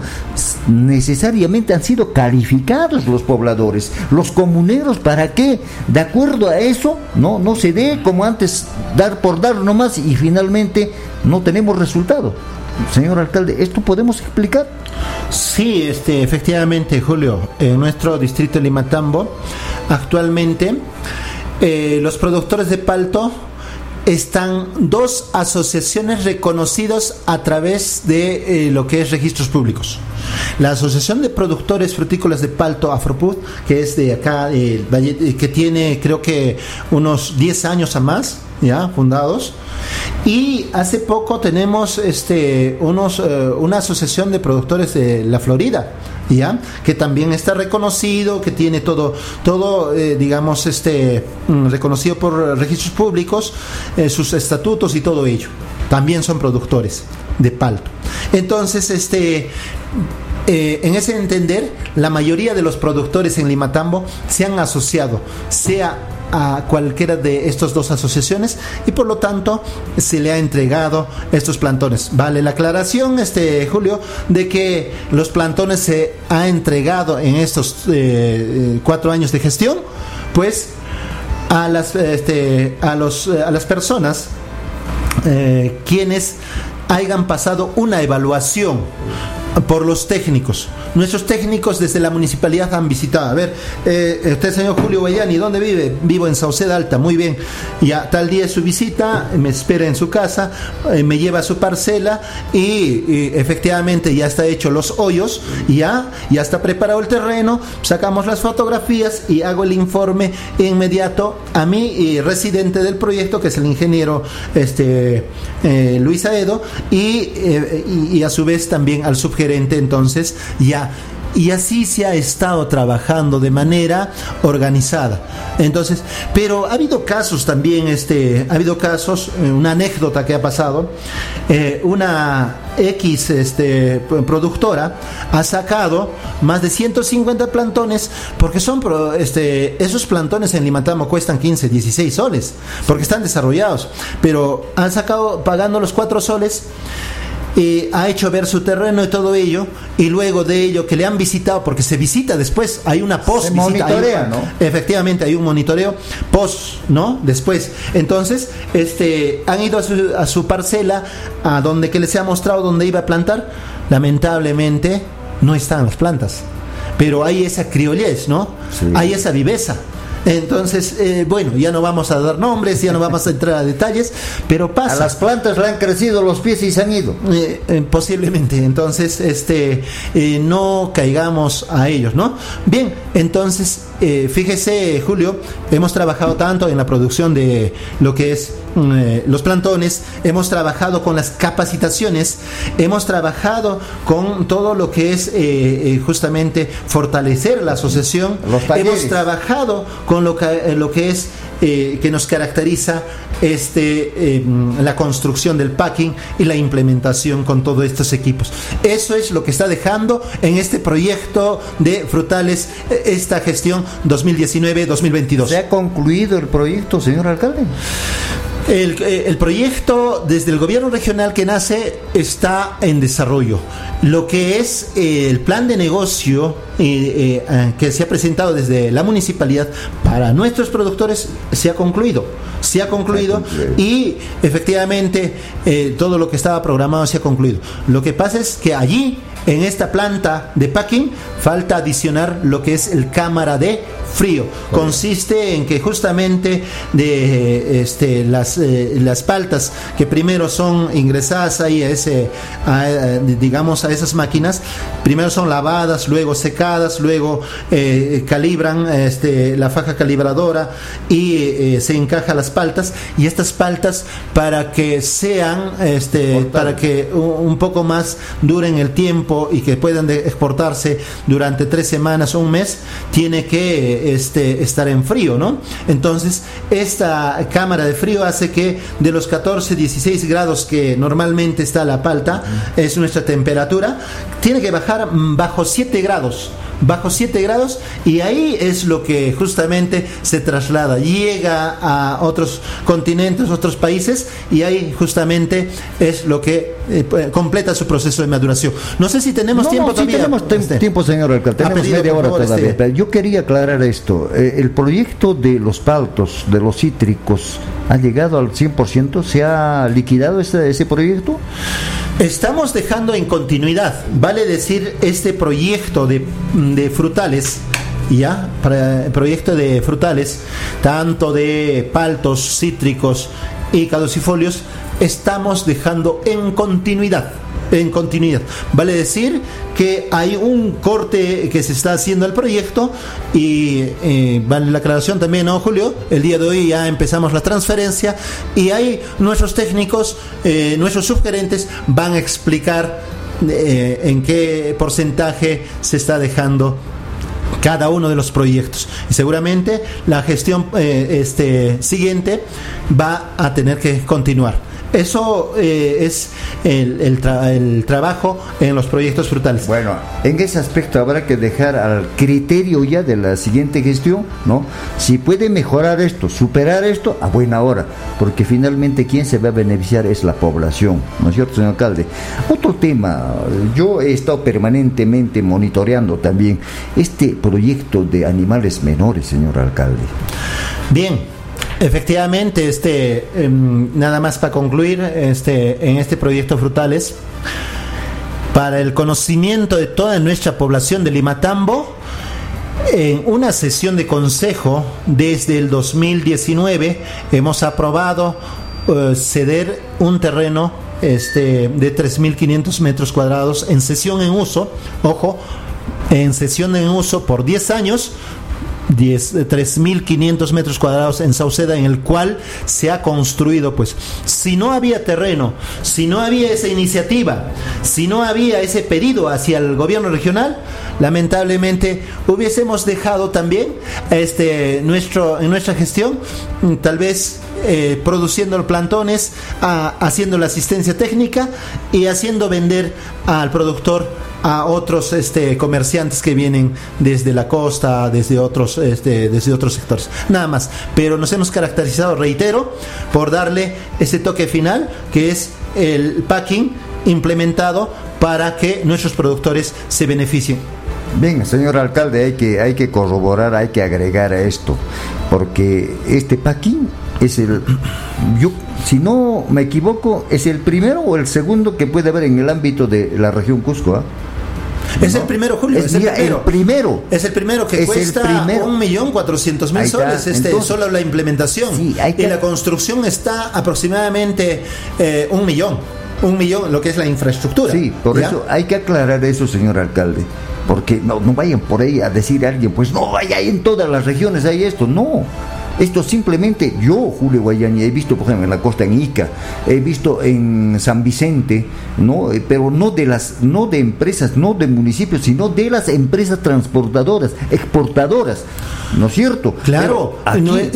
necesariamente han sido calificados los pobladores, los comuneros, ¿para qué? De acuerdo a eso, no, no se dé como antes dar por dar nomás y finalmente no tenemos resultado. Señor alcalde, ¿esto podemos explicar? Sí, este, efectivamente, Julio, en nuestro distrito de Limatambo, actualmente eh, los productores de palto están dos asociaciones reconocidas a través de eh, lo que es registros públicos. La Asociación de Productores Frutícolas de Palto Afropud, que es de acá, que tiene creo que unos 10 años a más, ya fundados, y hace poco tenemos este, unos, eh, una asociación de productores de la Florida, ¿ya? que también está reconocido, que tiene todo, todo eh, digamos, este, mm, reconocido por registros públicos, eh, sus estatutos y todo ello. También son productores de palto. Entonces, este, en ese entender, la mayoría de los productores en Limatambo se han asociado, sea a cualquiera de estas dos asociaciones y por lo tanto se le ha entregado estos plantones. Vale la aclaración, este Julio, de que los plantones se ha entregado en estos eh, cuatro años de gestión, pues a las, este, a los, a las personas eh, quienes hayan pasado una evaluación por los técnicos. Nuestros técnicos desde la municipalidad han visitado. A ver, eh, usted, señor Julio Guayani, ¿dónde vive? Vivo en Sauceda Alta, muy bien. Ya tal día es su visita, me espera en su casa, eh, me lleva a su parcela y, efectivamente ya está hecho los hoyos, ya, ya está preparado el terreno, sacamos las fotografías y hago el informe inmediato a mi residente del proyecto, que es el ingeniero este, eh, Luis Aedo, y, y a su vez también al subjefe entonces ya y así se ha estado trabajando de manera organizada. Entonces, pero ha habido casos también, este, ha habido casos, eh, una anécdota que ha pasado, eh, una X este, productora ha sacado más de 150 plantones porque son este, esos plantones en Limatamo cuestan 15, 16 soles porque están desarrollados, pero han sacado pagando los 4 soles ha hecho ver su terreno y todo ello, y luego de ello que le han visitado, porque se visita después, hay una post se monitorea, ¿no? Efectivamente, hay un monitoreo post, ¿no? Después. Entonces, este, han ido a su, a su parcela, a donde que les ha mostrado dónde iba a plantar. Lamentablemente, no están las plantas. Pero hay esa criollez, ¿no? Hay esa viveza. Entonces, eh, bueno, ya no vamos a dar nombres, ya no vamos a entrar a detalles, pero pasa. A las plantas le han crecido los pies y se han ido. Eh, eh, posiblemente, entonces, este, no caigamos a ellos, ¿no? Bien, entonces, fíjese, Julio, hemos trabajado tanto en la producción de lo que es mm, los plantones, hemos trabajado con las capacitaciones, hemos trabajado con todo lo que es justamente fortalecer la asociación, hemos trabajado con lo que, eh, lo que es eh, que nos caracteriza este, em, la construcción del packing y la implementación con todos estos equipos. Eso es lo que está dejando en este proyecto de frutales eh, esta gestión 2019-2022. ¿Se ha concluido el proyecto, señor alcalde? Eh, el, proyecto desde el gobierno regional que nace está en desarrollo. Lo que es el plan de negocio eh, que se ha presentado desde la municipalidad para nuestros productores se ha concluido. Se ha concluido y efectivamente todo lo que estaba programado se ha concluido. Lo que pasa es que allí, en esta planta de packing, falta adicionar lo que es el cámara de frío. Consiste en que justamente de este, las, eh, las paltas que primero son ingresadas ahí a ese, digamos, a esas máquinas, primero son lavadas, luego secadas, luego eh, calibran este, la faja calibradora y eh, se encaja las paltas. Y estas paltas para que sean, este, para que un, poco más duren el tiempo y que puedan exportarse durante tres semanas o un mes, tiene que este, estar en frío, ¿no? Entonces, esta cámara de frío hace que de los 14, 16 grados que normalmente está la palta, es nuestra temperatura, tiene que bajar bajo 7 grados bajo 7 grados y ahí es lo que justamente se traslada, llega a otros continentes, otros países y ahí justamente es lo que eh, completa su proceso de maduración. No sé si tenemos tiempo todavía. tenemos este. tiempo, señor alcalde, tenemos media hora todavía. Este. Yo quería aclarar esto, eh, el proyecto de los paltos, de los cítricos, ¿ha llegado al 100%? ¿Se ha liquidado ese, ese proyecto? Estamos dejando en continuidad, vale decir, este proyecto de, frutales ya proyecto de frutales, tanto de paltos, cítricos y caducifolios, estamos dejando en continuidad en continuidad. Vale decir que hay un corte que se está haciendo al proyecto y eh, vale la aclaración también, ¿no, Julio? El día de hoy ya empezamos la transferencia y ahí nuestros técnicos, eh, nuestros subgerentes van a explicar eh, en qué porcentaje se está dejando cada uno de los proyectos. Y seguramente la gestión este, siguiente va a tener que continuar Eso eh, es el, trabajo en los proyectos frutales. Bueno, en ese aspecto habrá que dejar al criterio ya de la siguiente gestión, ¿no? Si puede mejorar esto, superar esto, a buena hora, porque finalmente quien se va a beneficiar es la población, ¿no es cierto, señor alcalde? Otro tema, yo he estado permanentemente monitoreando también este proyecto de animales menores, señor alcalde. Bien, Efectivamente, este, em, nada más para concluir, este, en este proyecto Frutales, para el conocimiento de toda nuestra población de Limatambo, en una sesión de consejo desde el 2019 hemos aprobado eh, ceder un terreno este, de 3.500 metros cuadrados en sesión en uso, ojo, en sesión en uso por 10 años 3.500 metros cuadrados en Sauceda, en el cual se ha construido, pues, si no había terreno, si no había esa iniciativa, si no había ese pedido hacia el gobierno regional, lamentablemente hubiésemos dejado también este, nuestro, en nuestra gestión, mm, tal vez eh, produciendo plantones, haciendo la asistencia técnica y haciendo vender al productor a otros este, comerciantes que vienen desde la costa, desde otros, este, desde otros sectores. Nada más. Pero nos hemos caracterizado, reitero, por darle ese toque final, que es el packing implementado para que nuestros productores se beneficien. Bien, señor alcalde, hay que, hay que corroborar, hay que agregar a esto, porque este packing es el, yo, si no me equivoco, es el primero o el segundo que puede haber en el ámbito de la región Cusco. ¿ah? Es el primero, Julio. Es, el, primero. Es el primero que cuesta un millón cuatrocientos mil soles. Este, solo la implementación. y la construcción está aproximadamente eh, un millón. Un millón, lo que es la infraestructura. Sí, por eso hay que aclarar eso, señor alcalde. Porque no, no vayan por ahí a decir a alguien, pues no, vaya en todas las regiones hay esto. No. Esto simplemente yo, Julio Guayani, he visto, por ejemplo, en la costa en Ica, he visto en San Vicente, ¿no? Eh, pero no de las, no de empresas, no de municipios, sino de las empresas transportadoras, exportadoras. ¿No es cierto? Claro,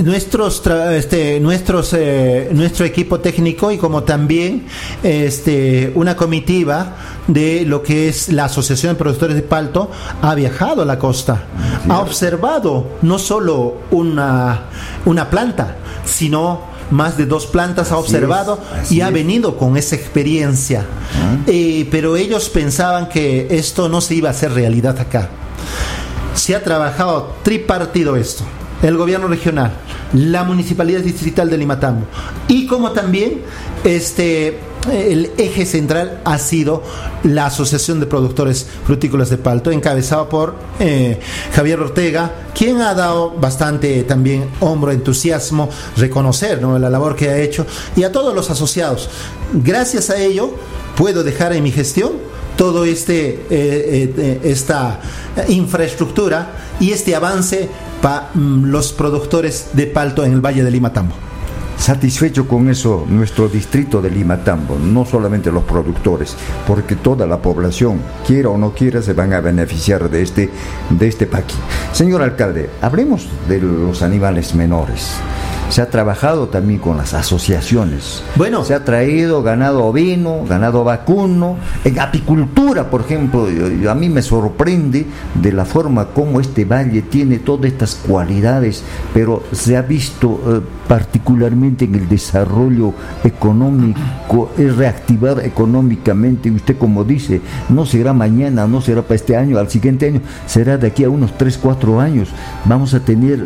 nuestros, este, nuestros, eh, nuestro equipo técnico y como también este, una comitiva de lo que es la Asociación de Productores de Palto ha viajado a la costa, ha observado no solo una una planta, sino más de dos plantas ha observado y ha venido con esa experiencia. Ah. Eh, pero ellos pensaban que esto no se iba a hacer realidad acá. Se ha trabajado tripartido esto. El gobierno regional, la municipalidad distrital de Limatambo y como también este el eje central ha sido la Asociación de Productores Frutícolas de Palto, encabezado por eh, Javier Ortega, quien ha dado bastante también hombro, entusiasmo, reconocer la labor que ha hecho, y a todos los asociados. Gracias a ello, puedo dejar en mi gestión todo este eh, eh, esta infraestructura y este avance para mm, los productores de palto en el Valle de Limatambo. Satisfecho con eso nuestro distrito de Limatambo, no solamente los productores, porque toda la población, quiera o no quiera, se van a beneficiar de este, de este. Señor alcalde, hablemos de los animales menores se ha trabajado también con las asociaciones. Bueno, se ha traído ganado ovino, ganado vacuno, en apicultura, por ejemplo, a mí me sorprende de la forma como este valle tiene todas estas cualidades, pero se ha visto eh, particularmente en el desarrollo económico, es reactivar económicamente, usted como dice, no será mañana, no será para este año, al siguiente año, será de aquí a unos 3, 4 años. Vamos a tener eh,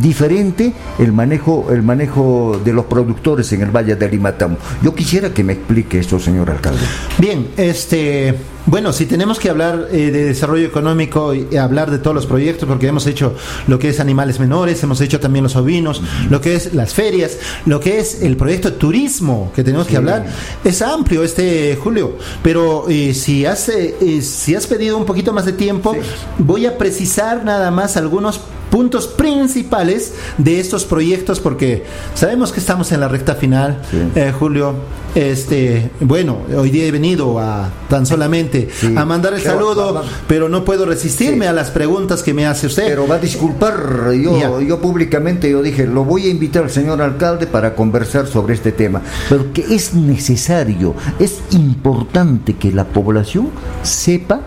diferente el manejo el manejo de los productores en el Valle de Limatambo. Yo quisiera que me explique esto, señor alcalde. Bien, este bueno, si tenemos que hablar eh, de desarrollo económico y hablar de todos los proyectos, porque hemos hecho lo que es animales menores, hemos hecho también los ovinos, lo que es las ferias, lo que es el proyecto de turismo que tenemos que hablar, es amplio este Julio. Pero eh, si, has, eh, si has pedido un poquito más de tiempo, voy a precisar nada más algunos puntos principales de estos proyectos porque sabemos que estamos en la recta final, eh, Julio. Este, bueno, hoy día he venido a tan solamente a mandar el saludo, pero no puedo resistirme a las preguntas que me hace usted. Pero va a disculpar, yo, yo públicamente yo dije, lo voy a invitar al señor alcalde para conversar sobre este tema, pero que es necesario, es importante que la población sepa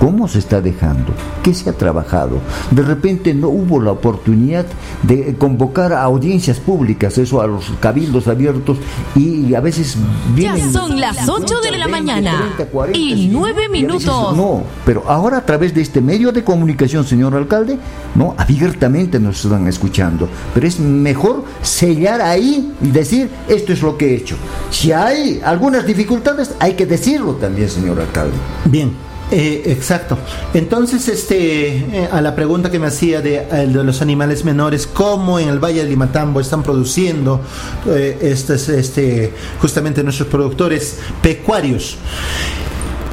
¿Cómo se está dejando? ¿Qué se ha trabajado? De repente no hubo la oportunidad de convocar a audiencias públicas, eso a los cabildos abiertos y a veces vienen... Ya son las 8 de la mañana y 9 minutos. no, pero ahora a través de este medio de comunicación, señor alcalde, no, abiertamente nos están escuchando. Pero es mejor sellar ahí y decir, esto es lo que he hecho. Si hay algunas dificultades, hay que decirlo también, señor alcalde. Bien. Eh, exacto. Entonces, este, eh, a la pregunta que me hacía de, de, los animales menores, cómo en el Valle de Limatambo están produciendo eh, este, justamente nuestros productores pecuarios.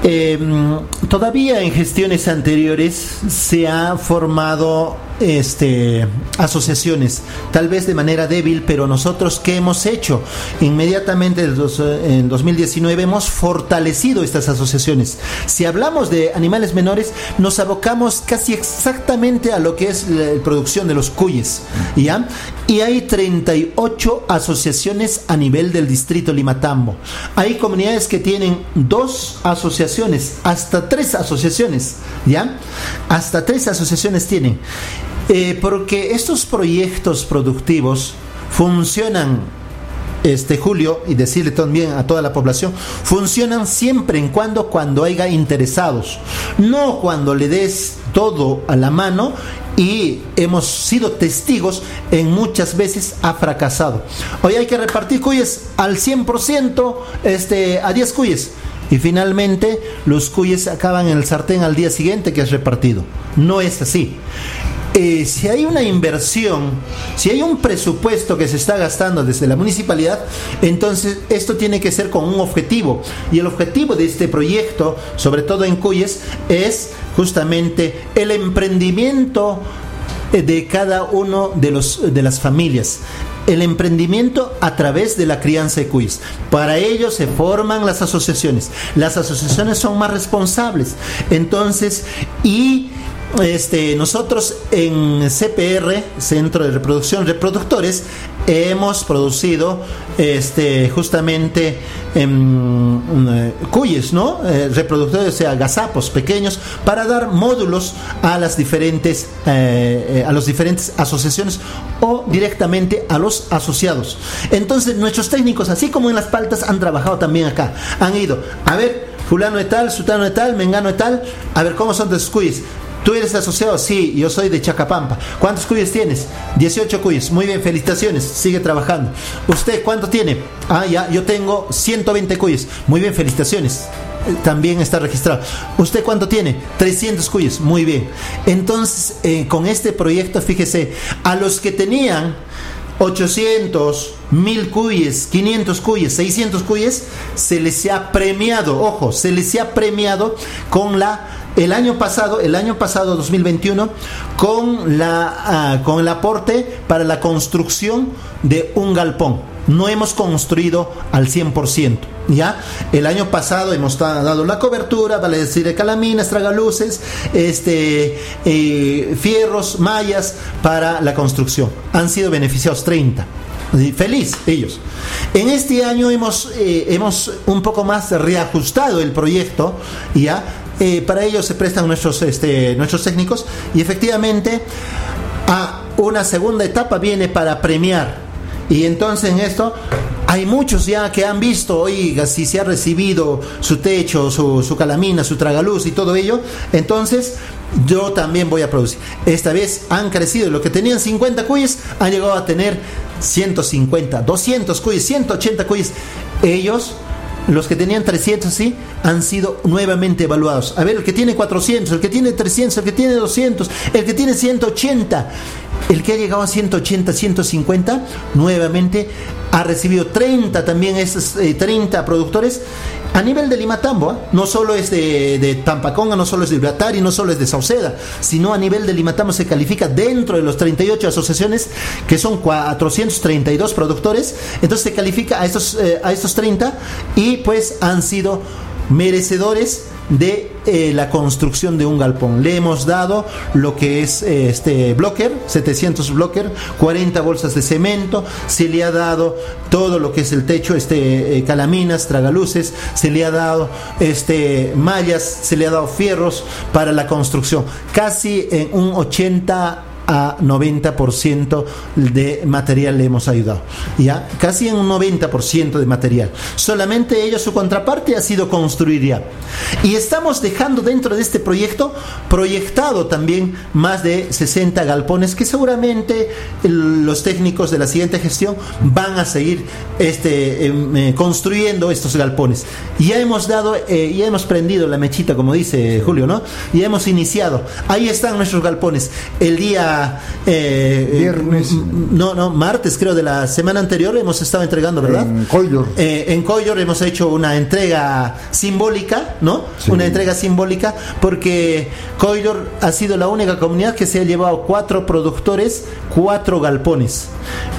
Em, todavía en gestiones anteriores se ha formado este, asociaciones, tal vez de manera débil, pero nosotros ¿qué hemos hecho? Inmediatamente en 2019 hemos fortalecido estas asociaciones. Si hablamos de animales menores, nos abocamos casi exactamente a lo que es la producción de los cuyes, ¿ya? Y hay 38 asociaciones a nivel del distrito Limatambo. Hay comunidades que tienen dos asociaciones, hasta tres asociaciones, ¿ya? Hasta tres asociaciones tienen. Eh, porque estos proyectos productivos funcionan este Julio y decirle también a toda la población funcionan siempre en cuando cuando haya interesados. No cuando le des todo a la mano y hemos sido testigos en muchas veces ha fracasado. Hoy hay que repartir cuyes al 100% este a 10 cuyes. Y finalmente los cuyes acaban en el sartén al día siguiente que es repartido. No es así eh, si hay una inversión, si hay un presupuesto que se está gastando desde la municipalidad, entonces esto tiene que ser con un objetivo. Y el objetivo de este proyecto, sobre todo en Cuyes, es justamente el emprendimiento eh, de cada uno de, los, de las familias el emprendimiento a través de la crianza de cuyes. Para ello se forman las asociaciones. Las asociaciones son más responsables. Entonces, y este, nosotros en CPR, Centro de Reproducción Reproductores, hemos producido este, justamente eh, cuyes, ¿no? Eh, reproductores, o sea, gazapos pequeños, para dar módulos a las diferentes, eh, a diferentes asociaciones o directamente a los asociados. Entonces, nuestros técnicos, así como en las paltas, han trabajado también acá. Han ido, a ver, fulano de tal, sutano de tal, mengano de tal, a ver cómo son tus cuyes ¿Tú eres asociado? Sí, yo soy de Chacapampa. ¿Cuántos cuyes tienes? 18 cuyes. Muy bien, felicitaciones. Sigue trabajando. ¿Usted cuánto tiene? Ah, ya, yo tengo 120 cuyes. Muy bien, felicitaciones. Eh, también está registrado. ¿Usted cuánto tiene? 300 cuyes. Muy bien. Entonces, eh, con este proyecto, fíjese, a los que tenían 800, 1000 cuyes, 500 cuyes, 600 cuyes, se les ha premiado, ojo, se les ha premiado con la el año pasado, el año pasado 2021, con, la, ah, con el aporte para la construcción de un galpón. No hemos construido al 100%. ¿Ya? El año pasado hemos dado la cobertura, vale decir, calaminas, tragaluces, este, eh, fierros, mallas para la construcción. Han sido beneficiados 30. Feliz ellos. En este año hemos, eh, hemos un poco más reajustado el proyecto, ¿ya? Eh, para ello se prestan nuestros, este, nuestros técnicos y efectivamente a una segunda etapa viene para premiar. Y entonces en esto hay muchos ya que han visto, oiga, si se ha recibido su techo, su, calamina, su tragaluz y todo ello, entonces yo también voy a producir. Esta vez han crecido, lo que tenían 50 cuyes han llegado a tener 150, 200 cuyes, 180 cuyes. Ellos los que tenían 300, sí, han sido nuevamente evaluados. A ver, el que tiene 400, el que tiene 300, el que tiene 200, el que tiene 180, el que ha llegado a 180, 150, nuevamente ha recibido 30 también, esos 30 productores a nivel de Limatambo, no solo es de, de, Tampaconga, no solo es de Uratari, no solo es de Sauceda, sino a nivel de Limatambo se califica dentro de los 38 asociaciones, que son 432 productores, entonces se califica a estos, eh, a estos 30 y pues han sido merecedores de eh, la construcción de un galpón. Le hemos dado lo que es eh, este blocker, 700 blocker, 40 bolsas de cemento, se le ha dado todo lo que es el techo, este eh, calaminas, tragaluces, se le ha dado este mallas, se le ha dado fierros para la construcción. Casi en un 80 a 90% de material le hemos ayudado. Ya, casi en un 90% de material. Solamente ellos, su contraparte ha sido construir ya. Y estamos dejando dentro de este proyecto proyectado también más de 60 galpones que seguramente los técnicos de la siguiente gestión van a seguir este, em, eh, construyendo estos galpones. Ya hemos dado, eh, ya hemos prendido la mechita, como dice Julio, ¿no? Ya hemos iniciado. Ahí están nuestros galpones. El día eh, Viernes. no, no, martes creo de la semana anterior hemos estado entregando, ¿verdad? En Coyor. Eh, en Coyor hemos hecho una entrega simbólica, ¿no? Sí. Una entrega simbólica porque Coyor ha sido la única comunidad que se ha llevado cuatro productores, cuatro galpones.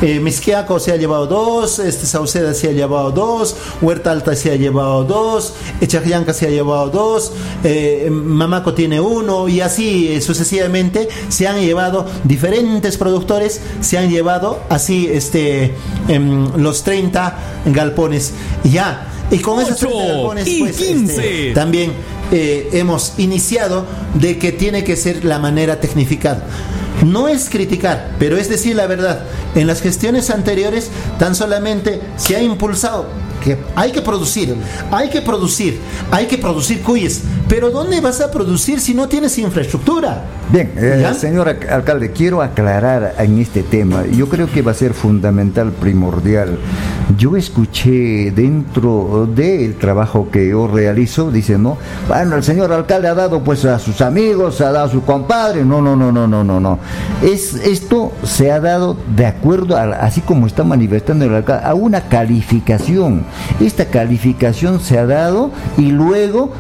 Eh, Misquiaco se ha llevado dos, este Sauceda se ha llevado dos, Huerta Alta se ha llevado dos, Echajianca se ha llevado dos, eh, Mamaco tiene uno y así eh, sucesivamente se han llevado diferentes productores, se han llevado así este em, los 30 galpones ya. Y con esos 30 galpones y pues, 15. este, también eh, hemos iniciado de que tiene que ser la manera tecnificada. No es criticar, pero es decir la verdad. En las gestiones anteriores tan solamente se ha impulsado que hay que producir, hay que producir, hay que producir cuyes. Pero ¿dónde vas a producir si no tienes infraestructura? Bien, eh, señor alcalde, quiero aclarar en este tema. Yo creo que va a ser fundamental, primordial. Yo escuché dentro del trabajo que yo realizo, dice, no, bueno, el señor alcalde ha dado pues a sus amigos, ha dado a su compadre. No, no, no, no, no, no, no. Es, esto se ha dado de acuerdo, a, así como está manifestando el alcalde, a una calificación. Esta calificación se ha dado y luego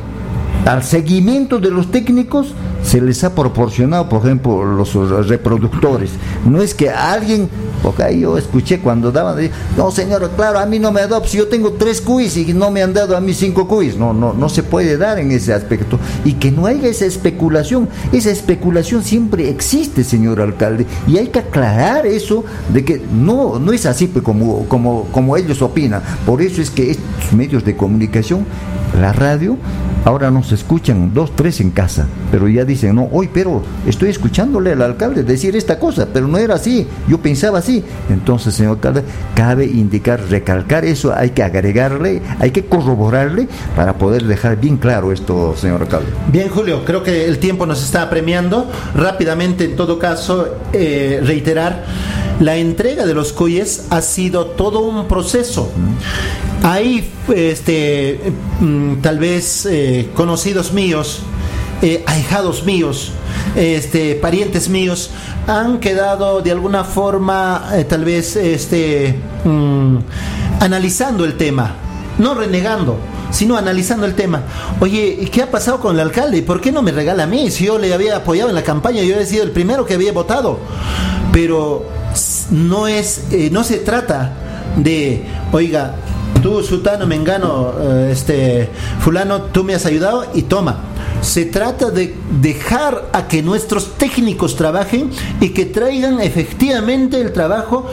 al seguimiento de los técnicos se les ha proporcionado, por ejemplo, los reproductores. No es que alguien, porque yo escuché cuando daban, no señor, claro, a mí no me dado, si yo tengo tres cuis y no me han dado a mí cinco cuis. No, no, no se puede dar en ese aspecto. Y que no haya esa especulación. Esa especulación siempre existe, señor alcalde. Y hay que aclarar eso de que no, no es así pues, como, como, como ellos opinan. Por eso es que estos medios de comunicación, la radio, Ahora nos escuchan dos, tres en casa, pero ya dicen, no, hoy, pero estoy escuchándole al alcalde decir esta cosa, pero no era así, yo pensaba así. Entonces, señor alcalde, cabe indicar, recalcar eso, hay que agregarle, hay que corroborarle para poder dejar bien claro esto, señor alcalde. Bien, Julio, creo que el tiempo nos está apremiando. Rápidamente, en todo caso, eh, reiterar, la entrega de los cuyes ha sido todo un proceso. Hay, este, mm, tal vez eh, conocidos míos, eh, ahijados míos, este, parientes míos, han quedado de alguna forma, eh, tal vez, este, mm, analizando el tema, no renegando, sino analizando el tema. Oye, ¿y ¿qué ha pasado con el alcalde? ¿Por qué no me regala a mí? Si yo le había apoyado en la campaña, yo he sido el primero que había votado. Pero no es, eh, no se trata de, oiga, tú, Sutano, Mengano, eh, este, fulano, tú me has ayudado y toma. Se trata de dejar a que nuestros técnicos trabajen y que traigan efectivamente el trabajo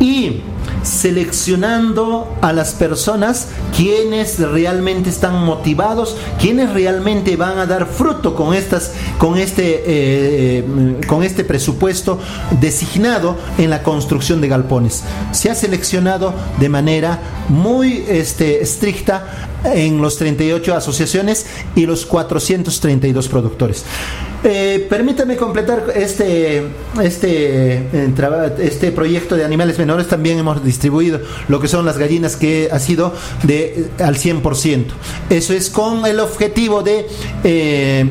y seleccionando a las personas quienes realmente están motivados, quienes realmente van a dar fruto con estas, con este, eh, con este presupuesto designado en la construcción de galpones. Se ha seleccionado de manera muy este, estricta en los 38 asociaciones y los 432 productores. Eh, permítame completar este, este, eh, este proyecto de animales menores. También hemos distribuido lo que son las gallinas que ha sido de eh, al 100%. Eso es con el objetivo de eh,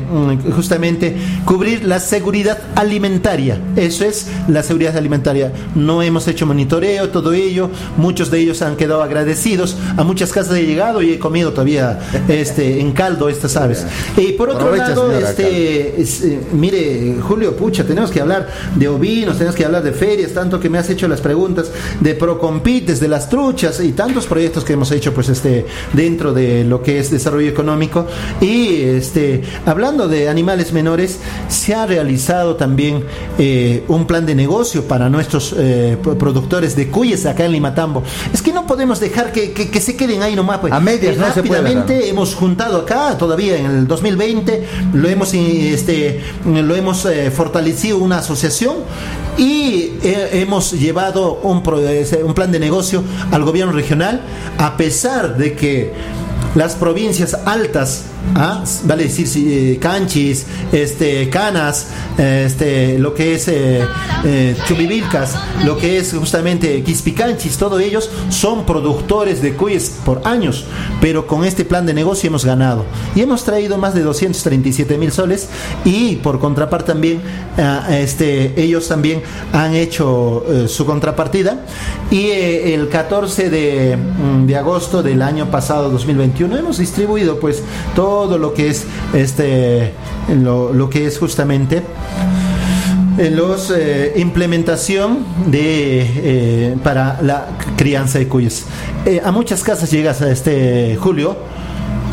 justamente cubrir la seguridad alimentaria. Eso es la seguridad alimentaria. No hemos hecho monitoreo, todo ello. Muchos de ellos han quedado agradecidos. A muchas casas he llegado y he comido tenido todavía este en caldo estas aves. Y por otro lado, este, eh, mire, Julio, pucha, tenemos que hablar de ovinos, tenemos que hablar de ferias, tanto que me has hecho las preguntas de Procompites, de las truchas y tantos proyectos que hemos hecho pues este dentro de lo que es desarrollo económico. Y este hablando de animales menores, se ha realizado también eh, un plan de negocio para nuestros eh, productores de cuyes acá en Limatambo. Es que no podemos dejar que, se queden ahí nomás. Pues. A medias, Rápidamente hemos juntado acá, todavía en el 2020, lo hemos, este, lo hemos eh, fortalecido una asociación y hemos llevado un, un plan de negocio al gobierno regional, a pesar de que las provincias altas ¿Ah? vale decir eh, canchis, este, canas, este, lo que es eh, eh, chubivilcas, lo que es justamente quispicanchis, todos ellos son productores de cuyes por años, pero con este plan de negocio hemos ganado y hemos traído más de 237 mil soles y por contraparte también este, ellos también han hecho su contrapartida y el 14 de, mm, de agosto del año pasado 2021 hemos distribuido pues todo todo lo que es este lo, que es justamente en los eh, implementación de eh, para la crianza de cuyes. Eh, a muchas casas llegas a este julio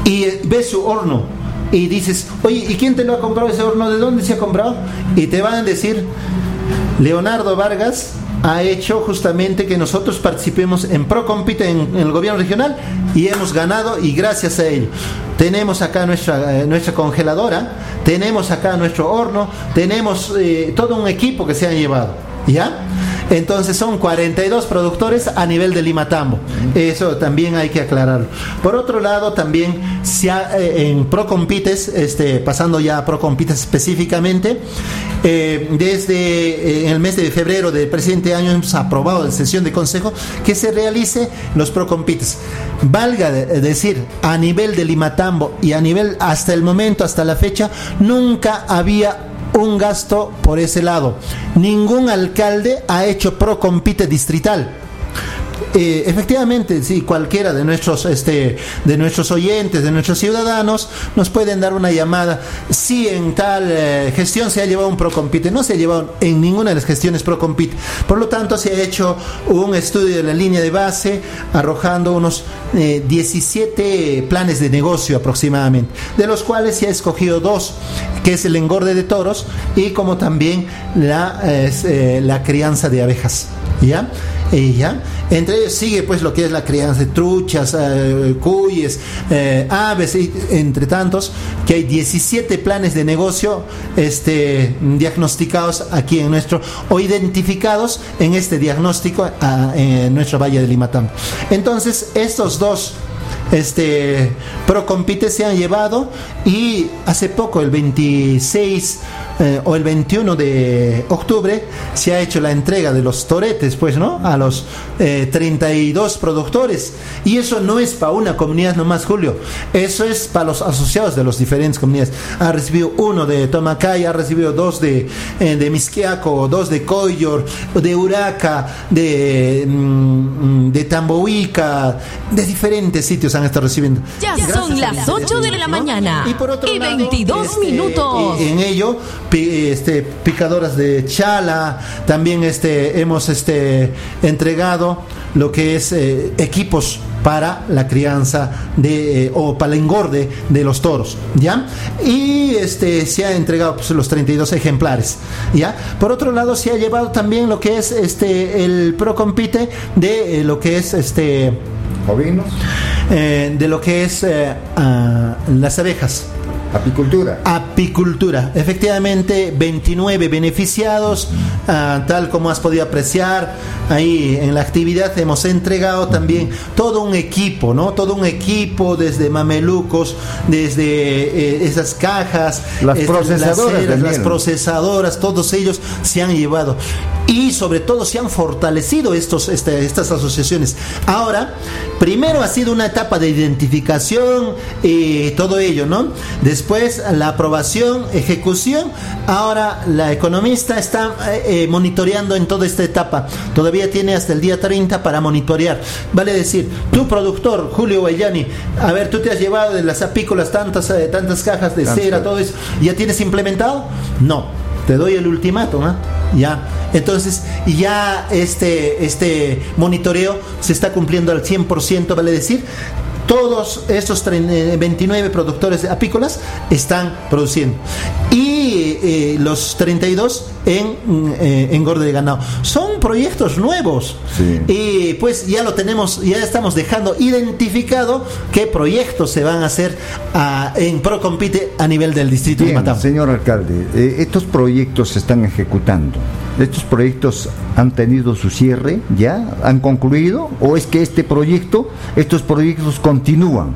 y ves su horno y dices, oye, ¿y quién te lo ha comprado ese horno? ¿De dónde se ha comprado? Y te van a decir, Leonardo Vargas ha hecho justamente que nosotros participemos en ProCompite en, en, el gobierno regional y hemos ganado y gracias a ello. Tenemos acá nuestra, eh, nuestra congeladora, tenemos acá nuestro horno, tenemos eh, todo un equipo que se ha llevado. ¿Ya? Entonces son 42 productores a nivel de Limatambo. Eso también hay que aclararlo. Por otro lado, también se eh, en Procompites, este, pasando ya a Procompites específicamente, eh, desde eh, el mes de febrero del presente año hemos aprobado en sesión de consejo que se realice los Procompites. Valga decir, a nivel de Limatambo y a nivel hasta el momento, hasta la fecha, nunca había un gasto por ese lado. Ningún alcalde ha hecho pro compite distrital. Eh, efectivamente, si cualquiera de nuestros, este, de nuestros oyentes, de nuestros ciudadanos, nos pueden dar una llamada. Si en tal eh, gestión se ha llevado un Procompite, no se ha llevado en ninguna de las gestiones Procompite. Por lo tanto, se ha hecho un estudio de la línea de base, arrojando unos 17 eh, planes de negocio aproximadamente, de los cuales se ha escogido dos, que es el engorde de toros y como también la, la crianza de abejas. ¿Ya? ella. Entre ellos sigue pues lo que es la crianza de truchas, eh, cuyes, eh, aves, entre tantos, que hay 17 planes de negocio este, diagnosticados aquí en nuestro, o identificados en este diagnóstico en nuestro Valle de Limatam. Entonces, estos dos este Procompite se han llevado y hace poco, el 26 eh, o el 21 de octubre, se ha hecho la entrega de los toretes, pues, ¿no? A los 32 eh, productores. Y eso no es para una comunidad nomás, Julio. Eso es para los asociados de las diferentes comunidades. Ha recibido uno de Tomacay, ha recibido dos de, eh, de Misquiaco, dos de Coyor, de Uraca, de, mm, de Tambohuica, de diferentes sitios estado recibiendo. Ya son las 8 de la mañana y, por otro 22 este, minutos. En ello, este, picadoras de chala, también este, hemos este, entregado lo que es eh, equipos para la crianza de eh, o para el engorde de los toros, ¿ya? Y este se ha entregado pues, los 32 ejemplares, ¿ya? Por otro lado se ha llevado también lo que es este el pro compite de eh, lo que es este ovinos de lo que es las abejas Apicultura. Apicultura. Efectivamente, 29 beneficiados, ah, tal como has podido apreciar ahí en la actividad, hemos entregado también todo un equipo, ¿no? Todo un equipo desde mamelucos, desde eh, esas cajas, las procesadoras, las, procesadoras, todos ellos se han llevado. Y sobre todo se han fortalecido estos, este, estas asociaciones. Ahora, primero ha sido una etapa de identificación y todo ello, ¿no? Después la aprobación, ejecución. Ahora la economista está eh, eh, monitoreando en toda esta etapa. Todavía tiene hasta el día 30 para monitorear. Vale decir, tu productor, Julio Guayani, a ver, tú te has llevado de las apícolas tantas, eh, tantas cajas de cera, todo eso. ¿Ya tienes implementado? No. Te doy el ultimátum, ¿ah? Ya. Entonces, ya este, este monitoreo se está cumpliendo al 100%, vale decir, todos estos 29 productores apícolas están produciendo. Y eh, los 32 en eh, engorde de ganado. Son proyectos nuevos. Y pues ya lo tenemos, ya estamos dejando identificado qué proyectos se van a hacer a, en Procompite a nivel del distrito de Matamba. Señor alcalde, eh, estos proyectos se están ejecutando. ¿Estos proyectos han tenido su cierre ya? ¿Han concluido? ¿O es que este proyecto, estos proyectos continúan?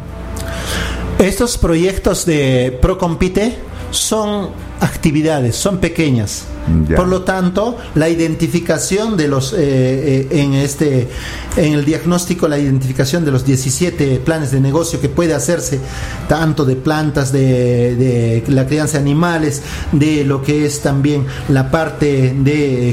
Estos proyectos de Procompite son actividades, son pequeñas. Por lo tanto, la identificación de los, eh, eh, en, este, en el diagnóstico, la identificación de los 17 planes de negocio que puede hacerse, tanto de plantas, de, de la crianza de animales, de lo que es también la parte de